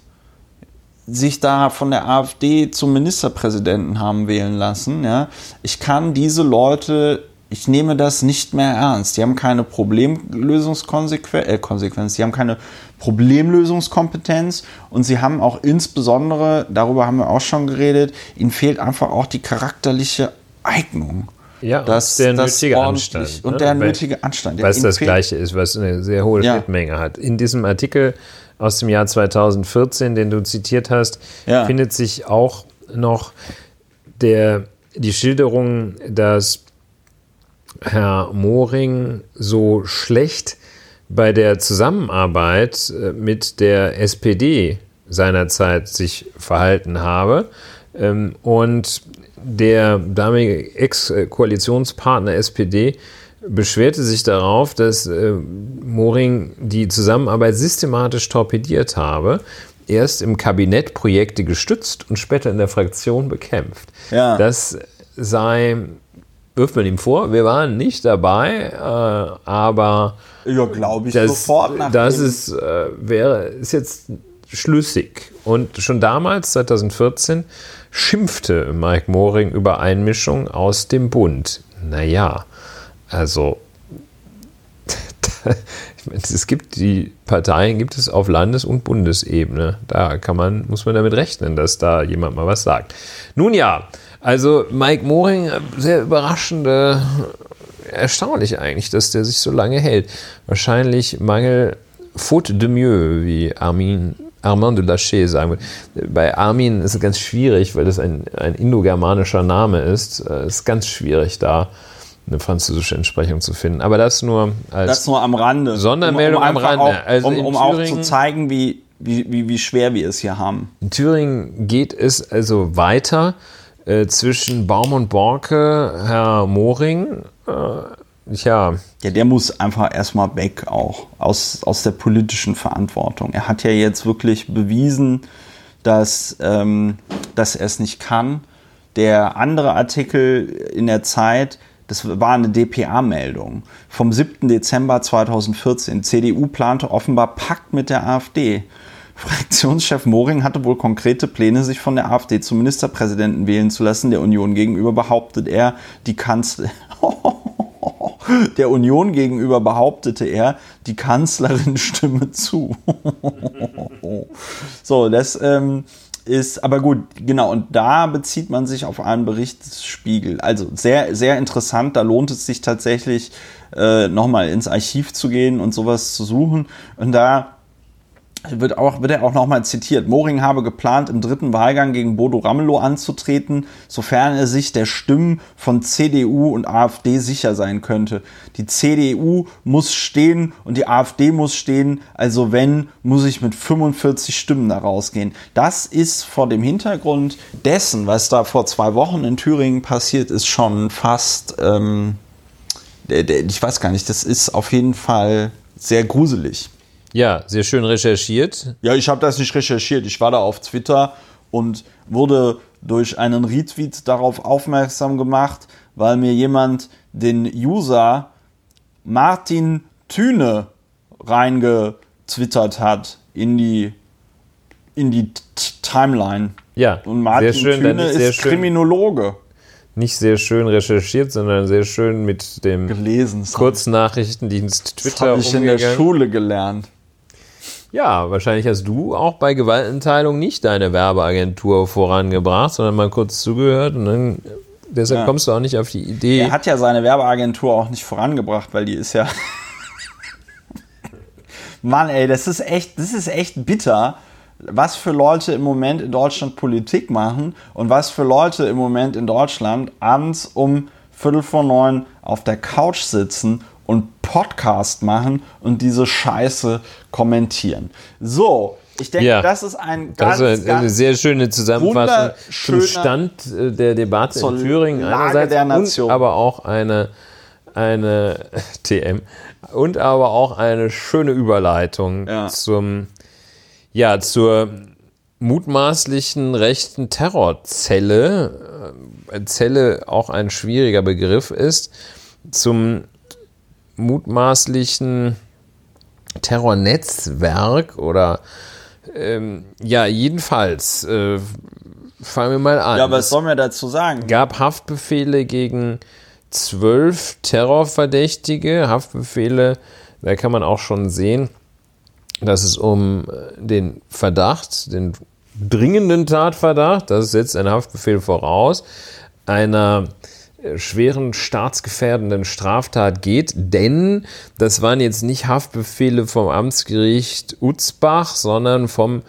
sich da von der AfD zum Ministerpräsidenten haben wählen lassen. Ja. Ich kann diese Leute ich nehme das nicht mehr ernst. Die haben keine Problemlösungskonsequenz, äh, Konsequenz, die haben keine Problemlösungskompetenz und sie haben auch insbesondere, darüber haben wir auch schon geredet, ihnen fehlt einfach auch die charakterliche Eignung. Ja, Das- und der nötige Anstand. und ne? der nötige Anstand. Was das Gleiche ist, was eine sehr hohe Ja. Schnittmenge hat. In diesem Artikel aus dem Jahr 2014, den du zitiert hast, Ja. findet sich auch noch der, die Schilderung, dass Herr Moring so schlecht bei der Zusammenarbeit äh, mit der SPD seinerzeit sich verhalten habe. Ähm, Und der damalige Ex-Koalitionspartner SPD beschwerte sich darauf, dass äh, Moring die Zusammenarbeit systematisch torpediert habe, erst im Kabinett Projekte gestützt und später in der Fraktion bekämpft. Ja. Das sei, wirft man ihm vor, wir waren nicht dabei, äh, aber Ja, glaube ich das, sofort nach das ist, äh, wäre, ist jetzt schlüssig. Und schon damals, 2014, schimpfte Mike Moring über Einmischung aus dem Bund. Naja, also es gibt die Parteien, gibt es auf Landes- und Bundesebene. Da kann man, muss man damit rechnen, dass da jemand mal was sagt. Nun ja, also Mike Moring, äh, sehr überraschende, erstaunlich eigentlich, dass der sich so lange hält. Wahrscheinlich Mangel faute de mieux, wie Armin, Armand de Lachey sagen würde. Bei Armin ist es ganz schwierig, weil das ein, ein indogermanischer Name ist. Es ist ganz schwierig, da eine französische Entsprechung zu finden. Aber das nur als Das nur am Rande. Sondermeldung am einfach Rande. Auch, Also um um auch zu zeigen, wie, wie, wie, wie schwer wir es hier haben. In Thüringen geht es also weiter äh, zwischen Baum und Borke, Herr Moring. Äh, ja, Ja, der muss einfach erstmal weg auch aus, aus der politischen Verantwortung. Er hat ja jetzt wirklich bewiesen, dass, ähm, dass er es nicht kann. Der andere Artikel in der Zeit, das war eine DPA-Meldung vom 7. Dezember 2014. CDU plante offenbar Pakt mit der AfD. Fraktionschef Moring hatte wohl konkrete Pläne, sich von der AfD zum Ministerpräsidenten wählen zu lassen. Der Union gegenüber behauptet er, die Kanzler. Der Union gegenüber behauptete er, die Kanzlerin stimme zu. so, das ähm, ist, aber gut, genau, und da bezieht man sich auf einen Berichtsspiegel. Also sehr, sehr interessant, da lohnt es sich tatsächlich äh, nochmal ins Archiv zu gehen und sowas zu suchen. Und da wird, auch, wird er auch nochmal zitiert. Moring habe geplant, im dritten Wahlgang gegen Bodo Ramelow anzutreten, sofern er sich der Stimmen von CDU und AfD sicher sein könnte. Die CDU muss stehen und die AfD muss stehen, also wenn, muss ich mit 45 Stimmen da rausgehen. Das ist vor dem Hintergrund dessen, was da vor zwei Wochen in Thüringen passiert ist, schon fast, ähm, ich weiß gar nicht, das ist auf jeden Fall sehr gruselig. Ja, sehr schön recherchiert. Ja, ich habe das nicht recherchiert. Ich war da auf Twitter und wurde durch einen Retweet darauf aufmerksam gemacht, weil mir jemand den User Martin Thüne reingetwittert hat in die, in die Timeline. Ja, Und Martin sehr schön, Thüne ist schön, Kriminologe. nicht sehr schön recherchiert, sondern sehr schön mit dem Gelesen. Das Kurznachrichtendienst Das Twitter habe ich in der umgegangen. Schule gelernt. Ja, wahrscheinlich hast du auch bei Gewaltenteilung nicht deine Werbeagentur vorangebracht, sondern mal kurz zugehört und dann deshalb Ja. kommst du auch nicht auf die Idee. Er hat ja seine Werbeagentur auch nicht vorangebracht, weil die ist ja. Mann, ey, das ist echt, das ist echt bitter, was für Leute im Moment in Deutschland Politik machen und was für Leute im Moment in Deutschland abends um Viertel vor neun auf der Couch sitzen und Podcast machen und diese Scheiße kommentieren. So, ich denke, Ja. das ist ein Das ganz, ist eine ganz sehr schöne Zusammenfassung zum Stand äh, der Debatte in Thüringen Lage einerseits und aber auch eine, eine TM und aber auch eine schöne Überleitung Ja. zum ja zur mutmaßlichen rechten Terrorzelle, äh, Zelle auch ein schwieriger Begriff ist, zum mutmaßlichen Terrornetzwerk oder ähm, ja, jedenfalls, äh, fangen wir mal an. Ja, was es soll man dazu sagen? gab Haftbefehle gegen zwölf Terrorverdächtige, Haftbefehle. Da kann man auch schon sehen, dass es um äh, den Verdacht, den dringenden Tatverdacht, das setzt ein Haftbefehl voraus, einer äh, schweren staatsgefährdenden Straftat geht, denn das waren jetzt nicht Haftbefehle vom Amtsgericht Utzbach, sondern vom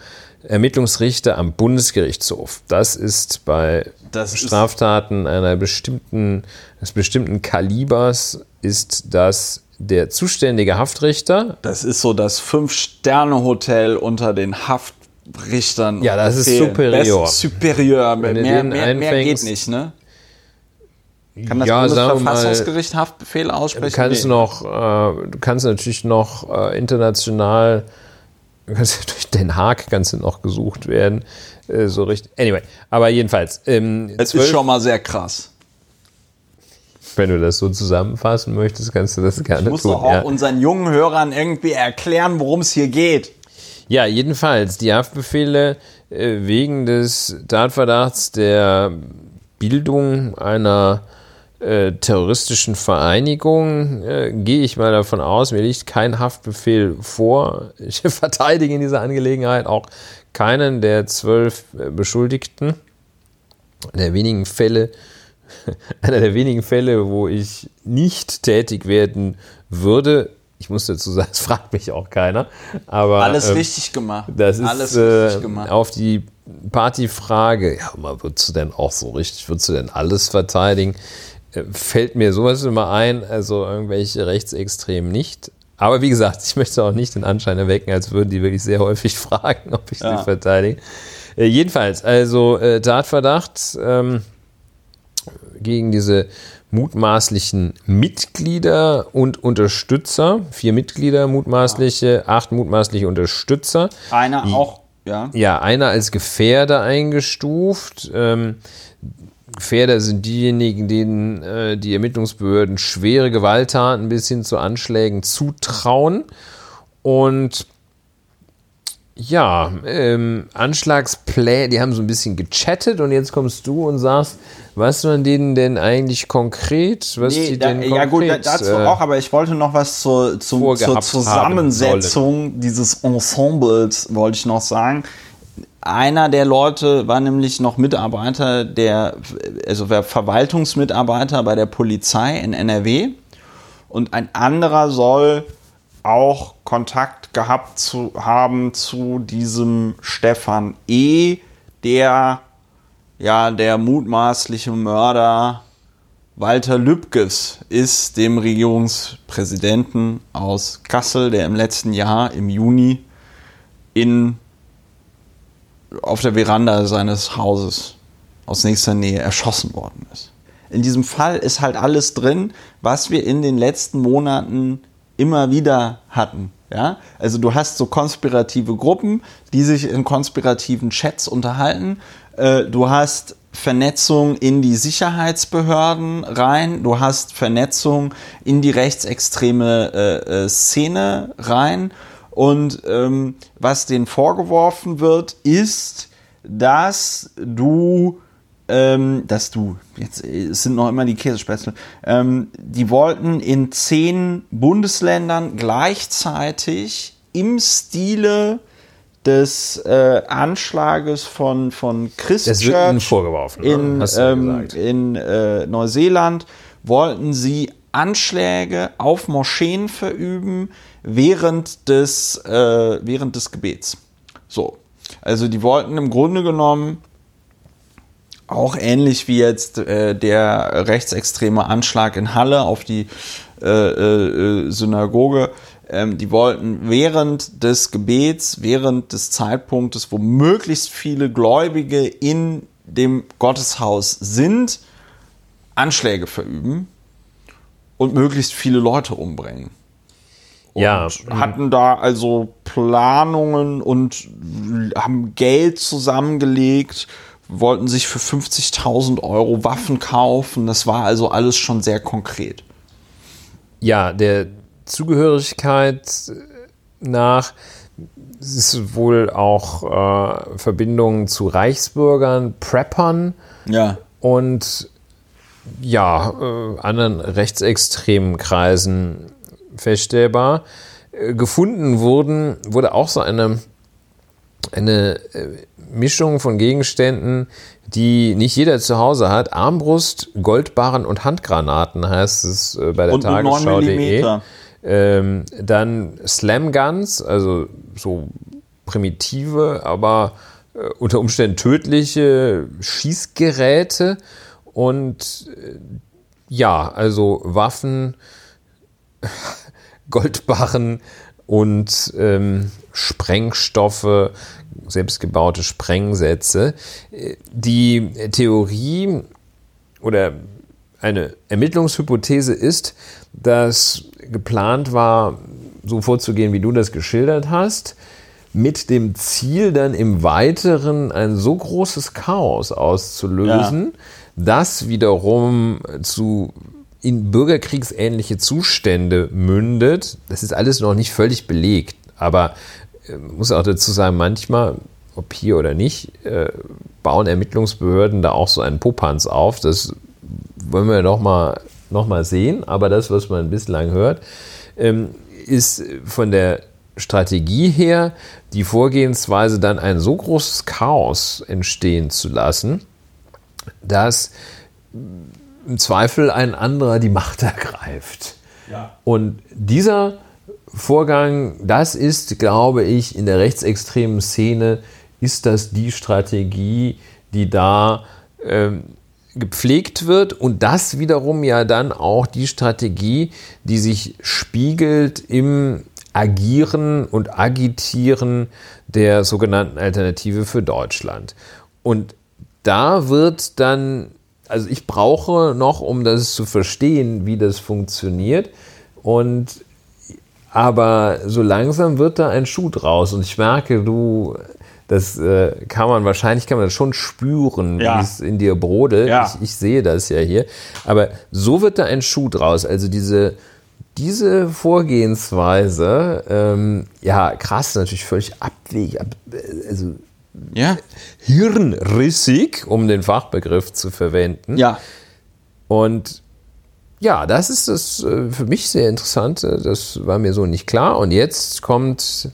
Ermittlungsrichter am Bundesgerichtshof. Das ist bei Das ist- Straftaten einer bestimmten, eines bestimmten Kalibers ist das der zuständige Haftrichter. Das ist so das Fünf-Sterne-Hotel unter den Haftrichtern. Ja, das ist superior. Best superior. Mehr, mehr, mehr, geht nicht, ne? Kann das ja, wir mal, Bundesverfassungsgericht Haftbefehle aussprechen? Du kannst Nee. noch, äh, du kannst natürlich noch äh, international, du kannst durch Den Haag kannst du noch gesucht werden, äh, so richtig. Anyway, aber jedenfalls, ähm, Es ist schon mal sehr krass. wenn du das so zusammenfassen möchtest, kannst du das gerne Ich muss tun. doch auch ja. unseren jungen Hörern irgendwie erklären, worum es hier geht. Ja, jedenfalls die Haftbefehle äh, wegen des Tatverdachts der Bildung einer äh, terroristischen Vereinigung äh, gehe ich mal davon aus, mir liegt kein Haftbefehl vor. Ich verteidige in dieser Angelegenheit auch keinen der zwölf äh, Beschuldigten. Der wenigen Fälle, einer der wenigen Fälle, wo ich nicht tätig werden würde. Ich muss dazu sagen, es fragt mich auch keiner. Aber Alles ähm, richtig gemacht. das ist Alles äh, richtig gemacht. auf die Partyfrage, ja, mal würdest du denn auch so richtig, würdest du denn alles verteidigen? Äh, Fällt mir sowas immer ein, also irgendwelche Rechtsextremen nicht. Aber wie gesagt, ich möchte auch nicht den Anschein erwecken, als würden die wirklich sehr häufig fragen, ob ich Ja. sie verteidige. Äh, jedenfalls, also äh, Tatverdacht ähm, gegen diese mutmaßlichen Mitglieder und Unterstützer. Vier Mitglieder mutmaßliche, acht mutmaßliche Unterstützer. Einer auch, ja. Ja, einer als Gefährder eingestuft. Ähm, Gefährder sind diejenigen, denen äh, die Ermittlungsbehörden schwere Gewalttaten bis hin zu Anschlägen zutrauen. Und ja, ähm, Anschlagspläne, die haben so ein bisschen gechattet und jetzt kommst du und sagst, was man denen denn eigentlich konkret, was Nee, die da, denn ja gut, da- konkret, dazu äh, auch, aber ich wollte noch was zur, zum, zur Zusammensetzung dieses Ensembles, wollte ich noch sagen. Einer der Leute war nämlich noch Mitarbeiter der, also der Verwaltungsmitarbeiter bei der Polizei in NRW und ein anderer soll auch Kontakt gehabt zu haben zu diesem Stefan E., der ja der mutmaßliche Mörder Walter Lübkes ist, dem Regierungspräsidenten aus Kassel, der im letzten Jahr im Juni in auf der Veranda seines Hauses aus nächster Nähe erschossen worden ist. In diesem Fall ist halt alles drin, was wir in den letzten Monaten immer wieder hatten. Ja? Also du hast so konspirative Gruppen, die sich in konspirativen Chats unterhalten. Äh, Du hast Vernetzung in die Sicherheitsbehörden rein. Du hast Vernetzung in die rechtsextreme äh, äh, Szene rein. Und ähm, was denen vorgeworfen wird, ist, dass du, ähm, dass du, jetzt es sind noch immer die Käsespätzle, ähm, die wollten in zehn Bundesländern gleichzeitig im Stile des äh, Anschlages von, von Das wird ihnen Christchurch vorgeworfen, ne? in, ähm, in äh, Neuseeland wollten sie Anschläge auf Moscheen verüben während des, äh, während des Gebets. So. Also die wollten im Grunde genommen auch ähnlich wie jetzt äh, der rechtsextreme Anschlag in Halle auf die äh, äh, Synagoge. Ähm, die wollten während des Gebets, während des Zeitpunktes, wo möglichst viele Gläubige in dem Gotteshaus sind, Anschläge verüben und möglichst viele Leute umbringen. Und Ja. hatten da also Planungen und haben Geld zusammengelegt, wollten sich für 50.000 Euro Waffen kaufen. Das war also alles schon sehr konkret. Ja, der Zugehörigkeit nach ist wohl auch äh, Verbindungen zu Reichsbürgern, Preppern Ja. und ja, äh, anderen rechtsextremen Kreisen feststellbar. Äh, gefunden wurden, wurde auch so eine, eine äh, Mischung von Gegenständen, die nicht jeder zu Hause hat. Armbrust, Goldbarren und Handgranaten heißt es äh, bei der Und eine 9 Tagesschau.de. Ähm, dann Slam Guns, also so primitive, aber äh, unter Umständen tödliche Schießgeräte und äh, ja, also Waffen, Goldbarren und ähm, Sprengstoffe, selbstgebaute Sprengsätze. Die Theorie oder eine Ermittlungshypothese ist, dass geplant war, so vorzugehen, wie du das geschildert hast, mit dem Ziel dann im Weiteren ein so großes Chaos auszulösen, das wiederum zu in bürgerkriegsähnliche Zustände mündet. Das ist alles noch nicht völlig belegt, aber äh, muss auch dazu sagen, manchmal, ob hier oder nicht, äh, bauen Ermittlungsbehörden da auch so einen Popanz auf. Das wollen wir noch mal, noch mal sehen, aber das, was man bislang hört, ähm, ist von der Strategie her die Vorgehensweise, dann ein so großes Chaos entstehen zu lassen, dass im Zweifel ein anderer die Macht ergreift. Und dieser Vorgang, das ist, glaube ich, in der rechtsextremen Szene, ist das die Strategie, die da ähm, gepflegt wird und das wiederum ja dann auch die Strategie, die sich spiegelt im Agieren und Agitieren der sogenannten Alternative für Deutschland. Und da wird dann, also ich brauche noch, um das zu verstehen, wie das funktioniert. Und aber so langsam wird da ein Schuh draus. Und ich merke, du, das äh, kann man wahrscheinlich kann man das schon spüren, Ja. wie es in dir brodelt. Ja. Ich, ich sehe das ja hier. Aber so wird da ein Schuh draus. Also diese, diese Vorgehensweise, ähm, ja, krass, natürlich völlig abwegig, ab, also Ja. hirnrissig, um den Fachbegriff zu verwenden. Ja. Und ja, das ist das äh, für mich sehr Interessante. Das war mir so nicht klar. Und jetzt kommt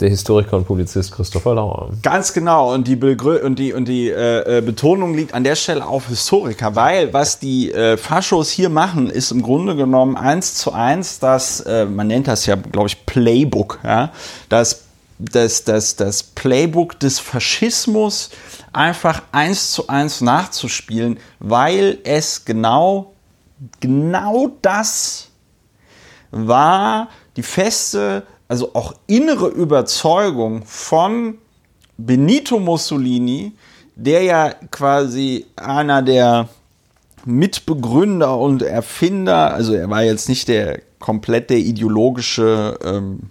der Historiker und Publizist Christopher Lauer. Ganz genau. Und die, Begrü und die, und die äh, äh, Betonung liegt an der Stelle auf Historiker, weil was die äh, Faschos hier machen, ist im Grunde genommen eins zu eins das, äh, man nennt das ja, glaube ich, Playbook, ja, das, das, das, das Playbook des Faschismus einfach eins zu eins nachzuspielen, weil es genau, genau das war die feste, also auch innere Überzeugung von Benito Mussolini, der ja quasi einer der Mitbegründer und Erfinder, also er war jetzt nicht der komplett der ideologische ähm,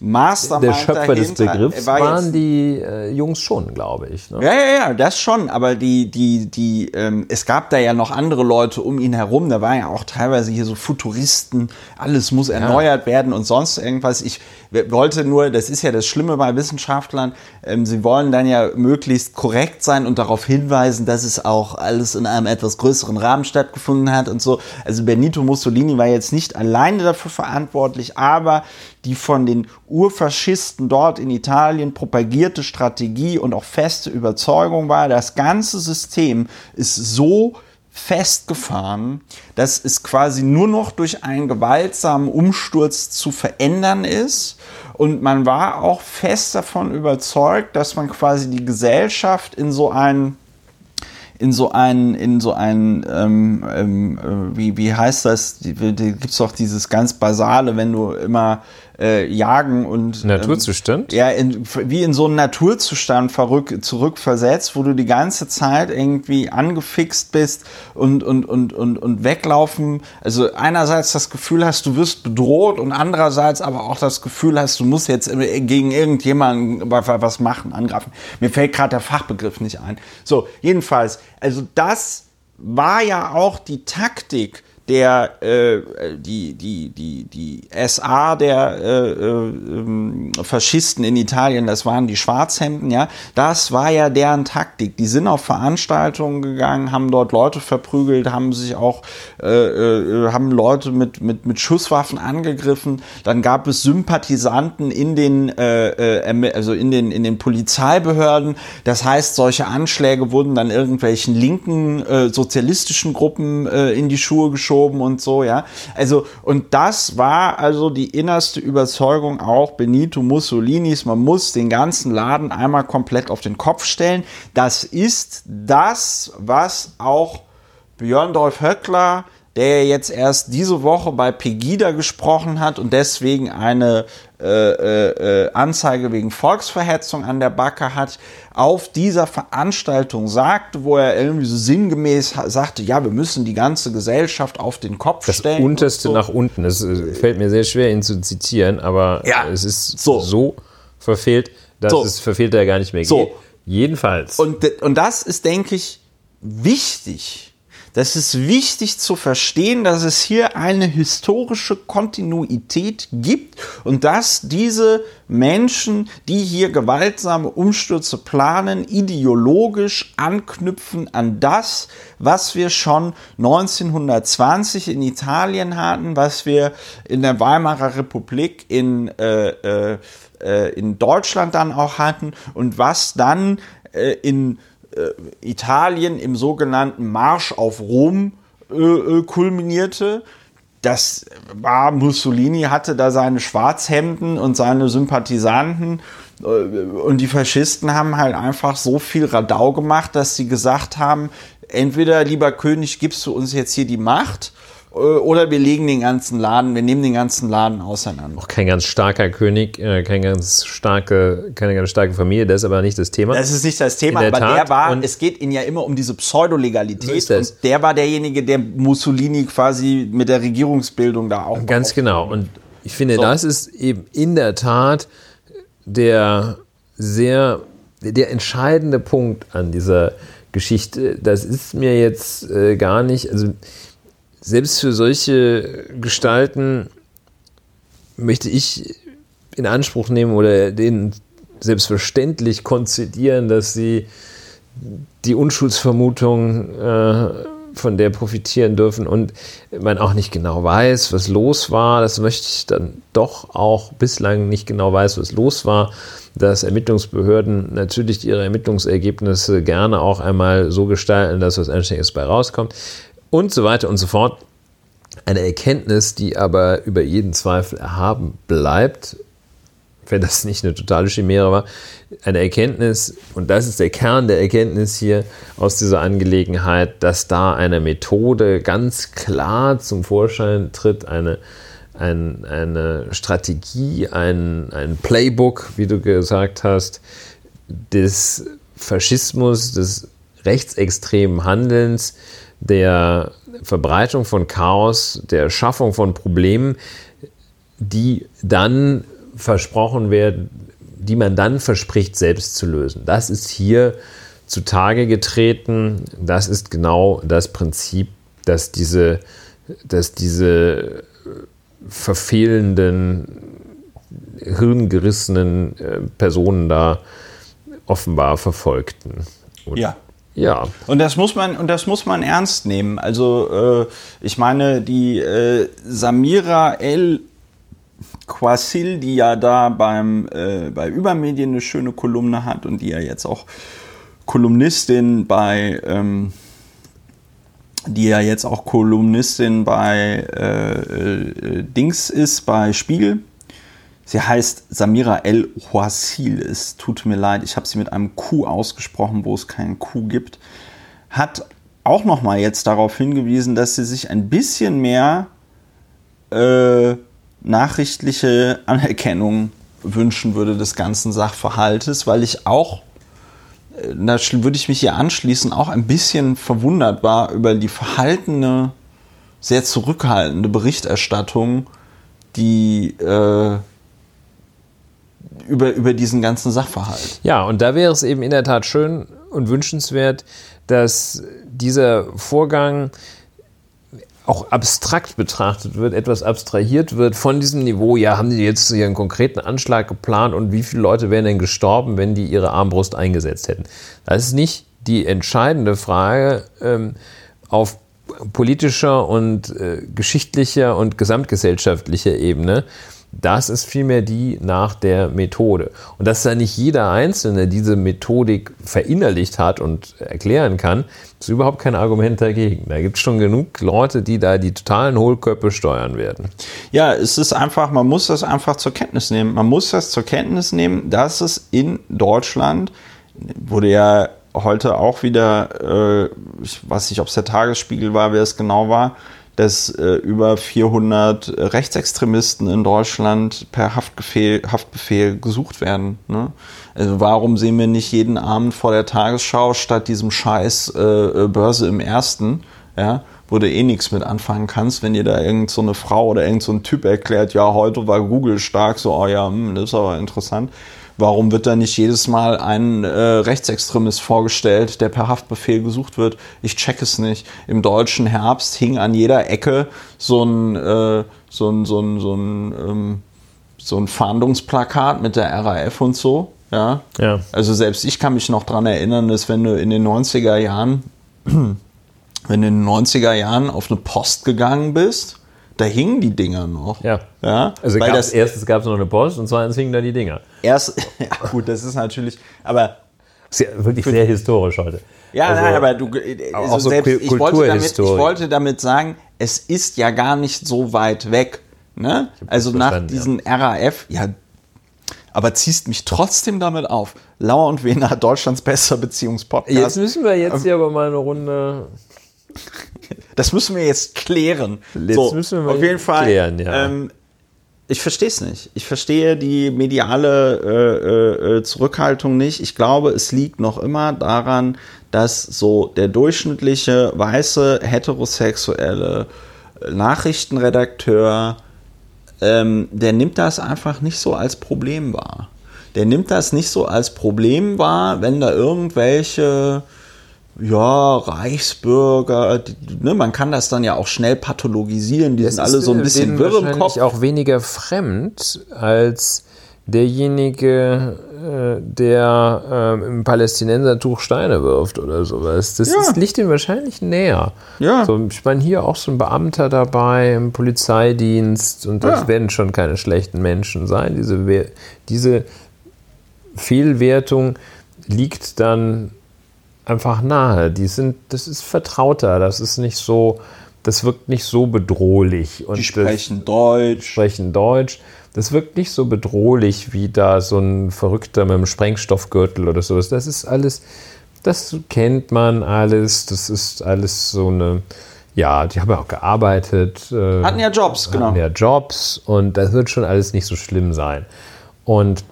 Mastermind Der Schöpfer des. Begriffs war waren die äh, Jungs schon, glaube ich. Ne? ja, ja, ja, das schon, aber die, die, die, ähm, es gab da ja noch andere Leute um ihn herum, da waren ja auch teilweise hier so Futuristen, alles muss erneuert werden und sonst irgendwas. Ich wollte nur, das ist ja das Schlimme bei Wissenschaftlern, ähm, sie wollen dann ja möglichst korrekt sein und darauf hinweisen, dass es auch alles in einem etwas größeren Rahmen stattgefunden hat und so. Also Benito Mussolini war jetzt nicht alleine dafür verantwortlich, aber die von den Urfaschisten dort in Italien propagierte Strategie und auch feste Überzeugung war, das ganze System ist so festgefahren, dass es quasi nur noch durch einen gewaltsamen Umsturz zu verändern ist. Und man war auch fest davon überzeugt, dass man quasi die Gesellschaft in so einen in so einen, in so einen, ähm, ähm, äh, wie, wie heißt das? Die, die, gibt's doch dieses ganz basale, wenn du immer äh, jagen und Naturzustand? Ähm, ja, in, wie in so einen Naturzustand verrück, zurückversetzt, wo du die ganze Zeit irgendwie angefixt bist und, und, und, und, und weglaufen. Also einerseits das Gefühl hast, du wirst bedroht und andererseits aber auch das Gefühl hast, du musst jetzt gegen irgendjemanden was machen, angreifen. Mir fällt gerade der Fachbegriff nicht ein. So, jedenfalls, also das war ja auch die Taktik der äh, die, die, die, die SA der äh, äh, Faschisten in Italien, das waren die Schwarzhemden, ja, das war ja deren Taktik. Die sind auf Veranstaltungen gegangen, haben dort Leute verprügelt, haben sich auch, äh, äh, haben Leute mit, mit, mit Schusswaffen angegriffen. Dann gab es Sympathisanten in den, äh, äh, also in den, in den Polizeibehörden. Das heißt, solche Anschläge wurden dann irgendwelchen linken äh, sozialistischen Gruppen äh, in die Schuhe geschoben und so, ja. Also, und das war also die innerste Überzeugung auch Benito Mussolinis. Man muss den ganzen Laden einmal komplett auf den Kopf stellen. Das ist das, was auch Björn Dolph Höckler der jetzt erst diese Woche bei Pegida gesprochen hat und deswegen eine äh, äh, Anzeige wegen Volksverhetzung an der Backe hat, auf dieser Veranstaltung sagte, wo er irgendwie so sinngemäß sagte, ja, wir müssen die ganze Gesellschaft auf den Kopf das stellen. Das unterste so. nach unten. Es fällt mir sehr schwer, ihn zu zitieren, aber ja, es ist so, so verfehlt, dass So. es verfehlt er gar nicht mehr So. geht. Jedenfalls. Und, und das ist, denke ich, wichtig. Das ist wichtig zu verstehen, dass es hier eine historische Kontinuität gibt und dass diese Menschen, die hier gewaltsame Umstürze planen, ideologisch anknüpfen an das, was wir schon 1920 in Italien hatten, was wir in der Weimarer Republik in, äh, äh, äh, in Deutschland dann auch hatten und was dann äh, in Italien im sogenannten Marsch auf Rom äh, äh, kulminierte. Das war Mussolini, hatte da seine Schwarzhemden und seine Sympathisanten äh, und die Faschisten haben halt einfach so viel Radau gemacht, dass sie gesagt haben, entweder lieber König, gibst du uns jetzt hier die Macht äh, oder wir legen den ganzen Laden, wir nehmen den ganzen Laden auseinander. auch kein ganz starker König, äh, kein ganz starke, keine ganz starke Familie, das ist aber nicht das Thema. Das ist nicht das Thema, der aber der Tat. war, Und- es geht ihn ja immer um diese Pseudolegalität So und der war derjenige, der Mussolini quasi mit der Regierungsbildung da auch Ganz genau. Und ich finde, So. das ist eben in der Tat der sehr, der entscheidende Punkt an dieser Geschichte. Das ist mir jetzt äh, gar nicht, also selbst für solche Gestalten möchte ich in Anspruch nehmen oder denen selbstverständlich konzidieren, dass sie die Unschuldsvermutung äh, von der profitieren dürfen und man auch nicht genau weiß, was los war. Das möchte ich dann doch auch bislang nicht genau weiß, was los war, dass Ermittlungsbehörden natürlich ihre Ermittlungsergebnisse gerne auch einmal so gestalten, dass was Anständiges bei rauskommt und so weiter und so fort. Eine Erkenntnis, die aber über jeden Zweifel erhaben bleibt, wenn das nicht eine totale Chimäre war, eine Erkenntnis, und das ist der Kern der Erkenntnis hier aus dieser Angelegenheit, dass da eine Methode ganz klar zum Vorschein tritt, eine, ein, eine Strategie, ein, ein Playbook, wie du gesagt hast, des Faschismus, des rechtsextremen Handelns, der Verbreitung von Chaos, der Schaffung von Problemen, die dann versprochen werden, die man dann verspricht, selbst zu lösen. Das ist hier zutage getreten. Das ist genau das Prinzip, dass diese, dass diese verfehlenden, hirngerissenen äh, Personen da offenbar verfolgten. Und Ja. Ja, Und das muss man und das muss man ernst nehmen. Also äh, ich meine die äh, Samira El Quasil, die ja da beim äh, bei Übermedien eine schöne Kolumne hat und die ja jetzt auch Kolumnistin bei ähm, die ja jetzt auch Kolumnistin bei äh, äh, Dings ist bei Spiegel. Sie heißt Samira El Huasil. Es tut mir leid, ich habe sie mit einem Q ausgesprochen, wo es keinen Q gibt. Hat auch noch mal jetzt darauf hingewiesen, dass sie sich ein bisschen mehr äh, nachrichtliche Anerkennung wünschen würde des ganzen Sachverhaltes, weil ich auch, äh, da würde ich mich hier anschließen, auch ein bisschen verwundert war über die verhaltene, sehr zurückhaltende Berichterstattung, die äh, über, über diesen ganzen Sachverhalt. Ja, und da wäre es eben in der Tat schön und wünschenswert, dass dieser Vorgang auch abstrakt betrachtet wird, etwas abstrahiert wird von diesem Niveau, ja, haben die jetzt hier einen konkreten Anschlag geplant und wie viele Leute wären denn gestorben, wenn die ihre Armbrust eingesetzt hätten? Das ist nicht die entscheidende Frage ähm, auf politischer und äh, geschichtlicher und gesamtgesellschaftlicher Ebene. Das ist vielmehr die nach der Methode. Und dass da nicht jeder Einzelne diese Methodik verinnerlicht hat und erklären kann, ist überhaupt kein Argument dagegen. Da gibt es schon genug Leute, die da die totalen Hohlköpfe steuern werden. Ja, es ist einfach, man muss das einfach zur Kenntnis nehmen. Man muss das zur Kenntnis nehmen, dass es in Deutschland, wurde ja heute auch wieder, äh, ich weiß nicht, ob es der Tagesspiegel war, wer es genau war, dass äh, über 400 Rechtsextremisten in Deutschland per Haftbefehl, Haftbefehl gesucht werden. Ne? Also warum sehen wir nicht jeden Abend vor der Tagesschau statt diesem Scheiß äh, Börse im Ersten, ja, wo du eh nichts mit anfangen kannst, wenn dir da irgend so eine Frau oder irgend so ein Typ erklärt, ja, heute war Google stark, so, oh ja, hm, das ist aber interessant. Warum wird da nicht jedes Mal ein äh, Rechtsextremist vorgestellt, der per Haftbefehl gesucht wird? Ich check es nicht. Im deutschen Herbst hing an jeder Ecke so ein, äh, so ein, so ein, so ein, ähm, so ein Fahndungsplakat mit der RAF und so. Ja? Ja. Also selbst ich kann mich noch daran erinnern, dass wenn du in den 90er Jahren, wenn du in den 90er Jahren auf eine Post gegangen bist, da hingen die Dinger noch. Ja. ja? Also Weil das erstens gab es noch eine Post und zweitens hingen da die Dinger. erst, ja gut, das ist natürlich, aber Ist ja wirklich sehr historisch heute. Ja, Also, nein, aber du, äh, auch also so selbst, ich, wollte damit, ich wollte damit sagen, es ist ja gar nicht so weit weg. Ne? Also nach diesen RAF, ja, aber ziehst mich trotzdem damit auf. Lauer und Wiener, Deutschlands bester Beziehungspodcast. Jetzt müssen wir jetzt hier aber mal eine Runde. Das müssen wir jetzt klären. Jetzt müssen wir auf jeden Fall. klären, ja. ähm, ich verstehe es nicht. Ich verstehe die mediale äh, äh, äh, Zurückhaltung nicht. Ich glaube, es liegt noch immer daran, dass so der durchschnittliche weiße heterosexuelle Nachrichtenredakteur, ähm, der nimmt das einfach nicht so als Problem wahr. Der nimmt das nicht so als Problem wahr, wenn da irgendwelche ja, Reichsbürger, die, ne, man kann das dann ja auch schnell pathologisieren, die sind alle so ein bisschen wirr im Kopf. auch weniger fremd als derjenige, äh, der ähm, im Palästinensertuch Steine wirft oder sowas. Das Ja. ist, liegt ihm wahrscheinlich näher. Ja. So, ich meine, hier auch so ein Beamter dabei im Polizeidienst und das Ja. werden schon keine schlechten Menschen sein. Diese, diese Fehlwertung liegt dann einfach nahe. Die sind, das ist vertrauter, das ist nicht so, das wirkt nicht so bedrohlich. Und Die das- sprechen Deutsch. sprechen Deutsch. Das wirkt nicht so bedrohlich wie da so ein Verrückter mit einem Sprengstoffgürtel oder sowas. Das ist alles, das kennt man alles. Das ist alles so eine, ja, die haben ja auch gearbeitet. äh, Hatten ja Jobs, genau. Hatten ja Jobs und das wird schon alles nicht so schlimm sein. Und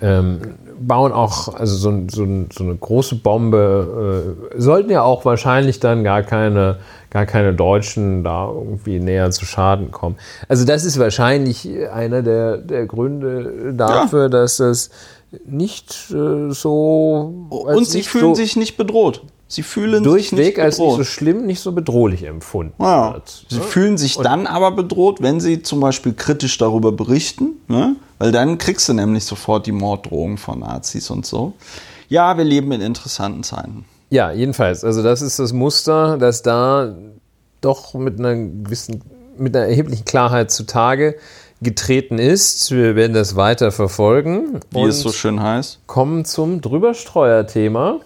ähm, bauen auch, also so, so, so eine große Bombe, äh, sollten ja auch wahrscheinlich dann gar keine, gar keine Deutschen da irgendwie näher zu Schaden kommen. Also das ist wahrscheinlich einer der, der Gründe dafür, dass das nicht äh, so Und sie nicht fühlen so sich nicht bedroht. Sie fühlen sich durchweg nicht als nicht so schlimm, nicht so bedrohlich empfunden Ja. wird. Sie fühlen sich dann aber bedroht, wenn sie zum Beispiel kritisch darüber berichten, ne? weil dann kriegst du nämlich sofort die Morddrohungen von Nazis und so. Ja, wir leben in interessanten Zeiten. Ja, jedenfalls. Also das ist das Muster, das da doch mit einer gewissen, mit einer erheblichen Klarheit zutage getreten ist. Wir werden das weiter verfolgen Wie es so schön heißt. kommen zum Drüberstreuer-Thema.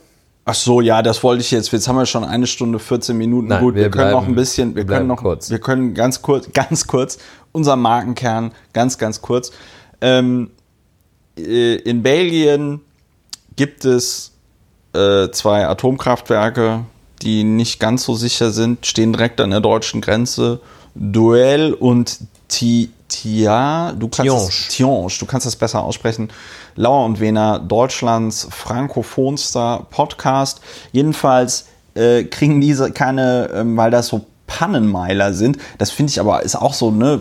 Ach so, ja, das wollte ich jetzt. Jetzt haben wir schon eine Stunde 14 Minuten. Nein, Gut, wir, wir können noch bleiben- ein bisschen, wir können noch, kurz. wir können ganz kurz, ganz kurz, unser Markenkern, ganz, ganz kurz. Ähm, äh, in Belgien gibt es äh, zwei Atomkraftwerke, die nicht ganz so sicher sind, stehen direkt an der deutschen Grenze. Duell und Ti- Tia, du kannst Tihange. es, Tihange, du kannst das besser aussprechen. Lauer und Wiener, Deutschlands frankophonster Podcast. Jedenfalls äh, kriegen diese keine, ähm, weil das so Pannenmeiler sind. Das finde ich aber ist auch so, ne?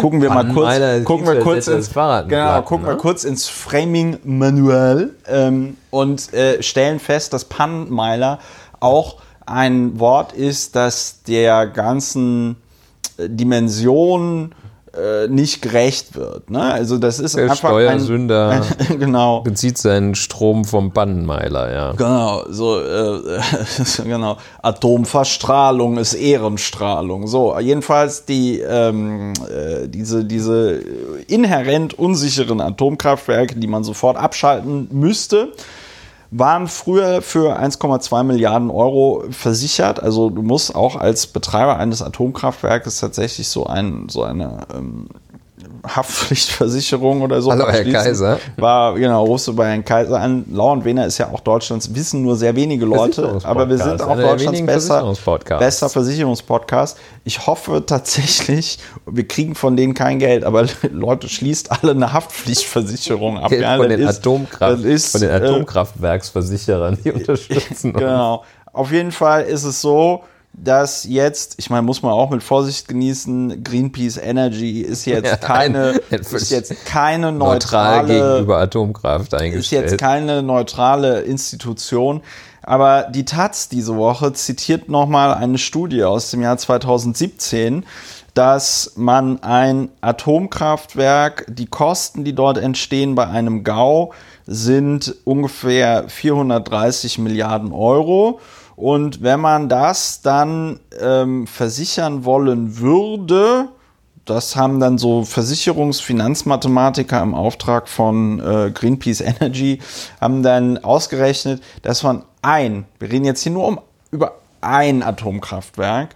Gucken wir mal kurz, Pannenmeiler, gucken klingt wir kurz ins das Fahrrad genau, gucken wir ne? kurz ins Framing Manual ähm, und äh, stellen fest, dass Pannenmeiler auch ein Wort ist, das der ganzen äh, Dimension äh, nicht gerecht wird. Ne? Also das ist Der einfach Steuersünder ein, ein genau. bezieht seinen Strom vom Bannenmeiler, ja. Genau, so äh, genau. Atomverstrahlung ist Ehrenstrahlung. So, jedenfalls die ähm, äh, diese diese inhärent unsicheren Atomkraftwerke, die man sofort abschalten müsste, waren früher für 1,2 Milliarden Euro versichert. Also du musst auch als Betreiber eines Atomkraftwerkes tatsächlich so ein so eine ähm, Haftpflichtversicherung oder so. Hallo, Herr. Kaiser. War, genau, rufst du bei Herrn Kaiser an. Lauerwehner ist ja auch Deutschlands, wissen nur sehr wenige Leute, aber wir sind auch Deutschlands besser, bester Versicherungspodcast. Ich hoffe tatsächlich, wir kriegen von denen kein Geld, aber Leute, schließt alle eine Haftpflichtversicherung ab. Geld Ja, von, den ist- Atomkraft, ist, von den äh, Atomkraftwerksversicherern, die unterstützen uns. Genau. Auf jeden Fall ist es so, dass jetzt, ich meine, muss man auch mit Vorsicht genießen, Greenpeace Energy ist jetzt Ja, keine, ein- ist jetzt keine Neutral neutrale, gegenüber Atomkraft ist eingestellt. jetzt keine neutrale Institution. Aber die Taz diese Woche zitiert nochmal eine Studie aus dem Jahr 2017, dass man ein Atomkraftwerk, die Kosten, die dort entstehen bei einem GAU, sind ungefähr 430 Milliarden Euro. Und wenn man das dann ähm, versichern wollen würde, das haben dann so Versicherungsfinanzmathematiker im Auftrag von äh, Greenpeace Energy, haben dann ausgerechnet, dass man ein, wir reden jetzt hier nur um, über ein Atomkraftwerk,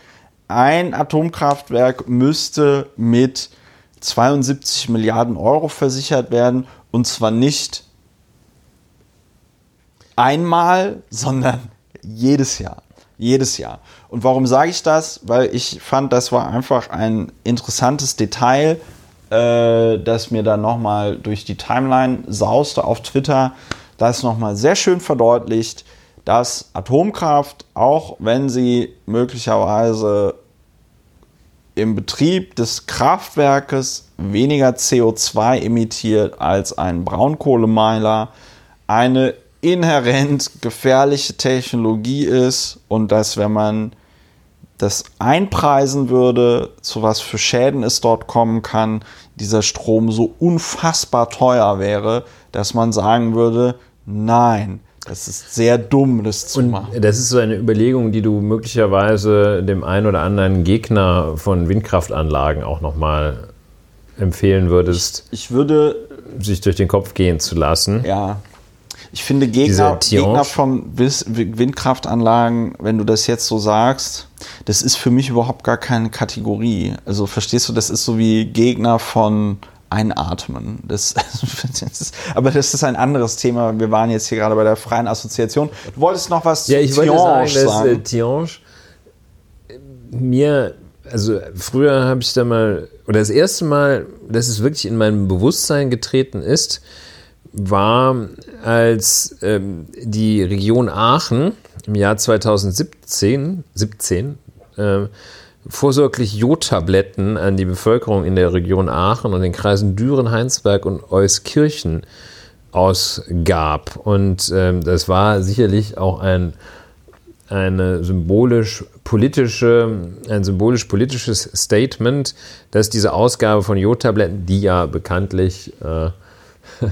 ein Atomkraftwerk müsste mit 72 Milliarden Euro versichert werden. Und zwar nicht einmal, sondern jedes Jahr. Jedes Jahr. Und warum sage ich das? Weil ich fand, das war einfach ein interessantes Detail, äh, das mir dann nochmal durch die Timeline sauste auf Twitter. Das nochmal sehr schön verdeutlicht, dass Atomkraft, auch wenn sie möglicherweise im Betrieb des Kraftwerkes weniger CO2 emittiert als ein Braunkohlemeiler, eine inhärent gefährliche Technologie ist und dass wenn man das einpreisen würde, zu was für Schäden es dort kommen kann, dieser Strom so unfassbar teuer wäre, dass man sagen würde, nein, das ist sehr dumm, das zu Und machen. das ist so eine Überlegung, die du möglicherweise dem einen oder anderen Gegner von Windkraftanlagen auch nochmal empfehlen würdest, Ich würde sich durch den Kopf gehen zu lassen. Ja. Ich finde Gegner, Tiange. Gegner von Windkraftanlagen, wenn du das jetzt so sagst, das ist für mich überhaupt gar keine Kategorie. Also verstehst du, das ist so wie Gegner von Einatmen. Das, das ist, aber das ist ein anderes Thema. Wir waren jetzt hier gerade bei der freien Assoziation. Du wolltest noch was Ja, ich wollte Tiange sagen, dass äh, Tiange äh, mir, also früher habe ich da mal, oder das erste Mal, dass es wirklich in meinem Bewusstsein getreten ist, war, als ähm, die Region Aachen im Jahr 2017 17, äh, vorsorglich Jodtabletten an die Bevölkerung in der Region Aachen und den Kreisen Düren, Heinsberg und Euskirchen ausgab. Und ähm, das war sicherlich auch ein, eine symbolisch politische, ein symbolisch politisches Statement, dass diese Ausgabe von Jodtabletten, die ja bekanntlich äh,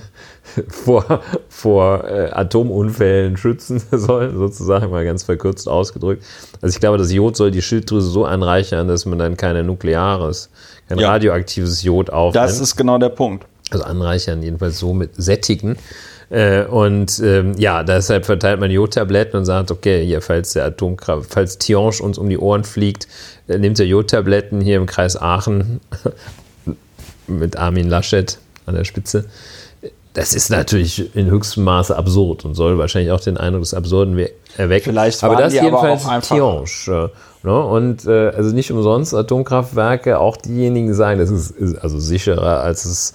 vor, vor äh, Atomunfällen schützen soll, sozusagen mal ganz verkürzt ausgedrückt. Also ich glaube, das Jod soll die Schilddrüse so anreichern, dass man dann kein nukleares, kein Ja. radioaktives Jod aufnimmt. Das ist genau der Punkt. Also anreichern, jedenfalls so mit sättigen. Äh, und ähm, ja, deshalb verteilt man Jodtabletten und sagt, okay, hier, falls der Atomkraft, falls Tiange uns um die Ohren fliegt, äh, nimmt er Jodtabletten hier im Kreis Aachen mit Armin Laschet an der Spitze. Das ist natürlich in höchstem Maße absurd und soll wahrscheinlich auch den Eindruck des Absurden we- erwecken. Vielleicht aber das aber jedenfalls Tiange. äh, Ne? Und äh, also nicht umsonst Atomkraftwerke, auch diejenigen sagen, das ist, ist also sicherer als es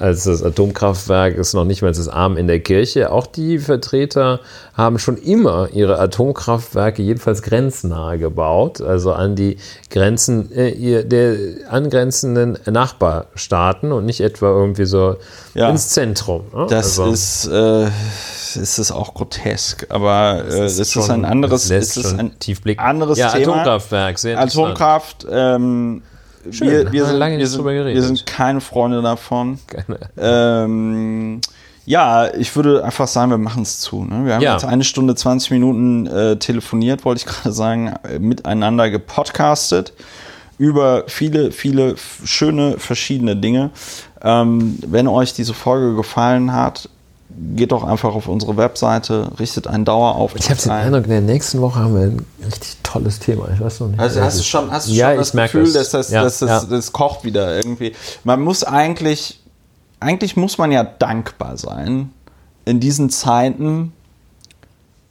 als das Atomkraftwerk ist noch nicht mal das Arm in der Kirche. Auch die Vertreter haben schon immer ihre Atomkraftwerke jedenfalls grenznahe gebaut, also an die Grenzen äh, der angrenzenden Nachbarstaaten und nicht etwa irgendwie so Ja. ins Zentrum. ne? Das also, ist, äh, ist es auch grotesk, aber äh, es ist, ein anderes, es ist schon ein tief blicken. anderes ja, Thema. Atomkraftwerk, sehr. Atomkraft, ähm, Schön, wir, haben wir, sind, lange wir, nicht sind, drüber geredet. wir sind keine Freunde davon. Keine- Ähm, ja, ich würde einfach sagen, wir machen es zu. Ne? Wir haben Ja. jetzt eine Stunde 20 Minuten äh, telefoniert, wollte ich gerade sagen, äh, miteinander gepodcastet über viele, viele schöne verschiedene Dinge. Ähm, wenn euch diese Folge gefallen hat, geht doch einfach auf unsere Webseite, richtet einen Dauerauftrag Ich habe den ein. Eindruck, in der nächsten Woche haben wir ein richtig tolles Thema. Ich weiß noch nicht. Also hast du schon, hast du Ja, schon das Gefühl, das. dass das, Ja, dass das, ja. das kocht wieder irgendwie. Man muss eigentlich, eigentlich muss man ja dankbar sein in diesen Zeiten,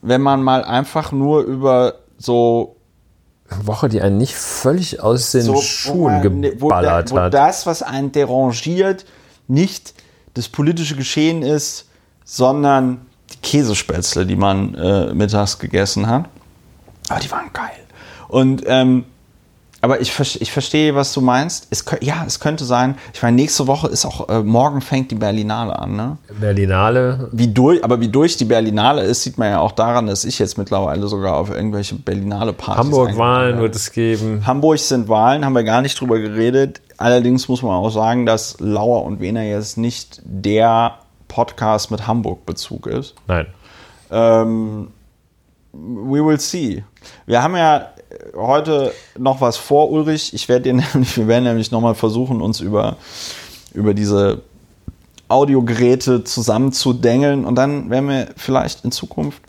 wenn man mal einfach nur über so, Eine Woche, die einen nicht völlig aus den so wo Schuhen ne, wo, geballert wo hat. das, was einen derangiert, nicht das politische Geschehen ist, sondern die Käsespätzle, die man äh, mittags gegessen hat. Aber die waren geil. Und ähm, aber ich, ich verstehe, was du meinst. Es, ja, es könnte sein. Ich meine, nächste Woche ist auch, äh, morgen fängt die Berlinale an, ne? Berlinale. Wie durch, aber wie durch die Berlinale ist, sieht man ja auch daran, dass ich jetzt mittlerweile sogar auf irgendwelche Berlinale-Partys Hamburg-Wahlen wird es geben. Hamburg sind Wahlen, haben wir gar nicht drüber geredet. Allerdings muss man auch sagen, dass Lauer und Wiener jetzt nicht der Podcast mit Hamburg-Bezug ist. Nein. Ähm, we will see. Wir haben ja heute noch was vor, Ulrich. Ich werde dir nämlich, wir werden nämlich nochmal versuchen, uns über, über diese Audiogeräte zusammenzudengeln und dann werden wir vielleicht in Zukunft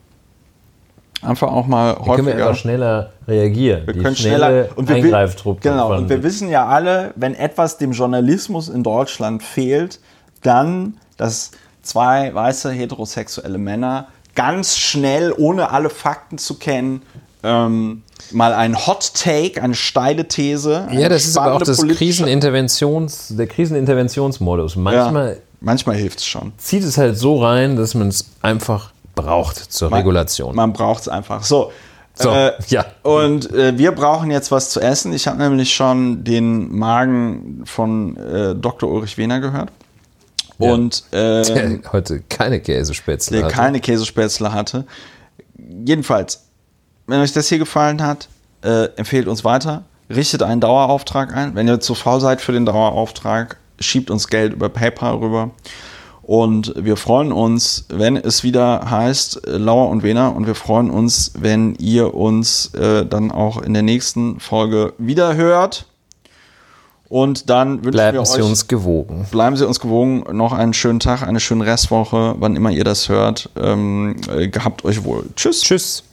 einfach auch mal Da können wir häufiger. einfach schneller reagieren. Wir können schnelle schneller und wir, wi- Eingreiftruppe genau, und wir wissen ja alle, wenn etwas dem Journalismus in Deutschland fehlt, dann, dass zwei weiße heterosexuelle Männer ganz schnell, ohne alle Fakten zu kennen, ähm, mal ein Hot Take, eine steile These. Ja, eine das ist aber auch das Kriseninterventions, der Kriseninterventionsmodus. Manchmal Ja, manchmal hilft es schon. zieht es halt so rein, dass man es einfach braucht zur Regulation. Man braucht es einfach. So. So, äh, ja. Und äh, wir brauchen jetzt was zu essen. Ich habe nämlich schon den Magen von äh, Dr. Ulrich Wehner gehört. Ja. Und äh, der heute keine Käsespätzle der hatte. keine Käsespätzle hatte. Jedenfalls, wenn euch das hier gefallen hat, äh, empfehlt uns weiter. Richtet einen Dauerauftrag ein. Wenn ihr zu faul seid für den Dauerauftrag, schiebt uns Geld über PayPal rüber. Und wir freuen uns, wenn es wieder heißt äh, Lauer und Wener. Und wir freuen uns, wenn ihr uns äh, dann auch in der nächsten Folge wieder hört. Und dann wünschen Bleiben wir Sie euch uns gewogen. bleiben Sie uns gewogen. Noch einen schönen Tag, eine schöne Restwoche, wann immer ihr das hört. Ähm, äh, gehabt euch wohl. Tschüss. Tschüss.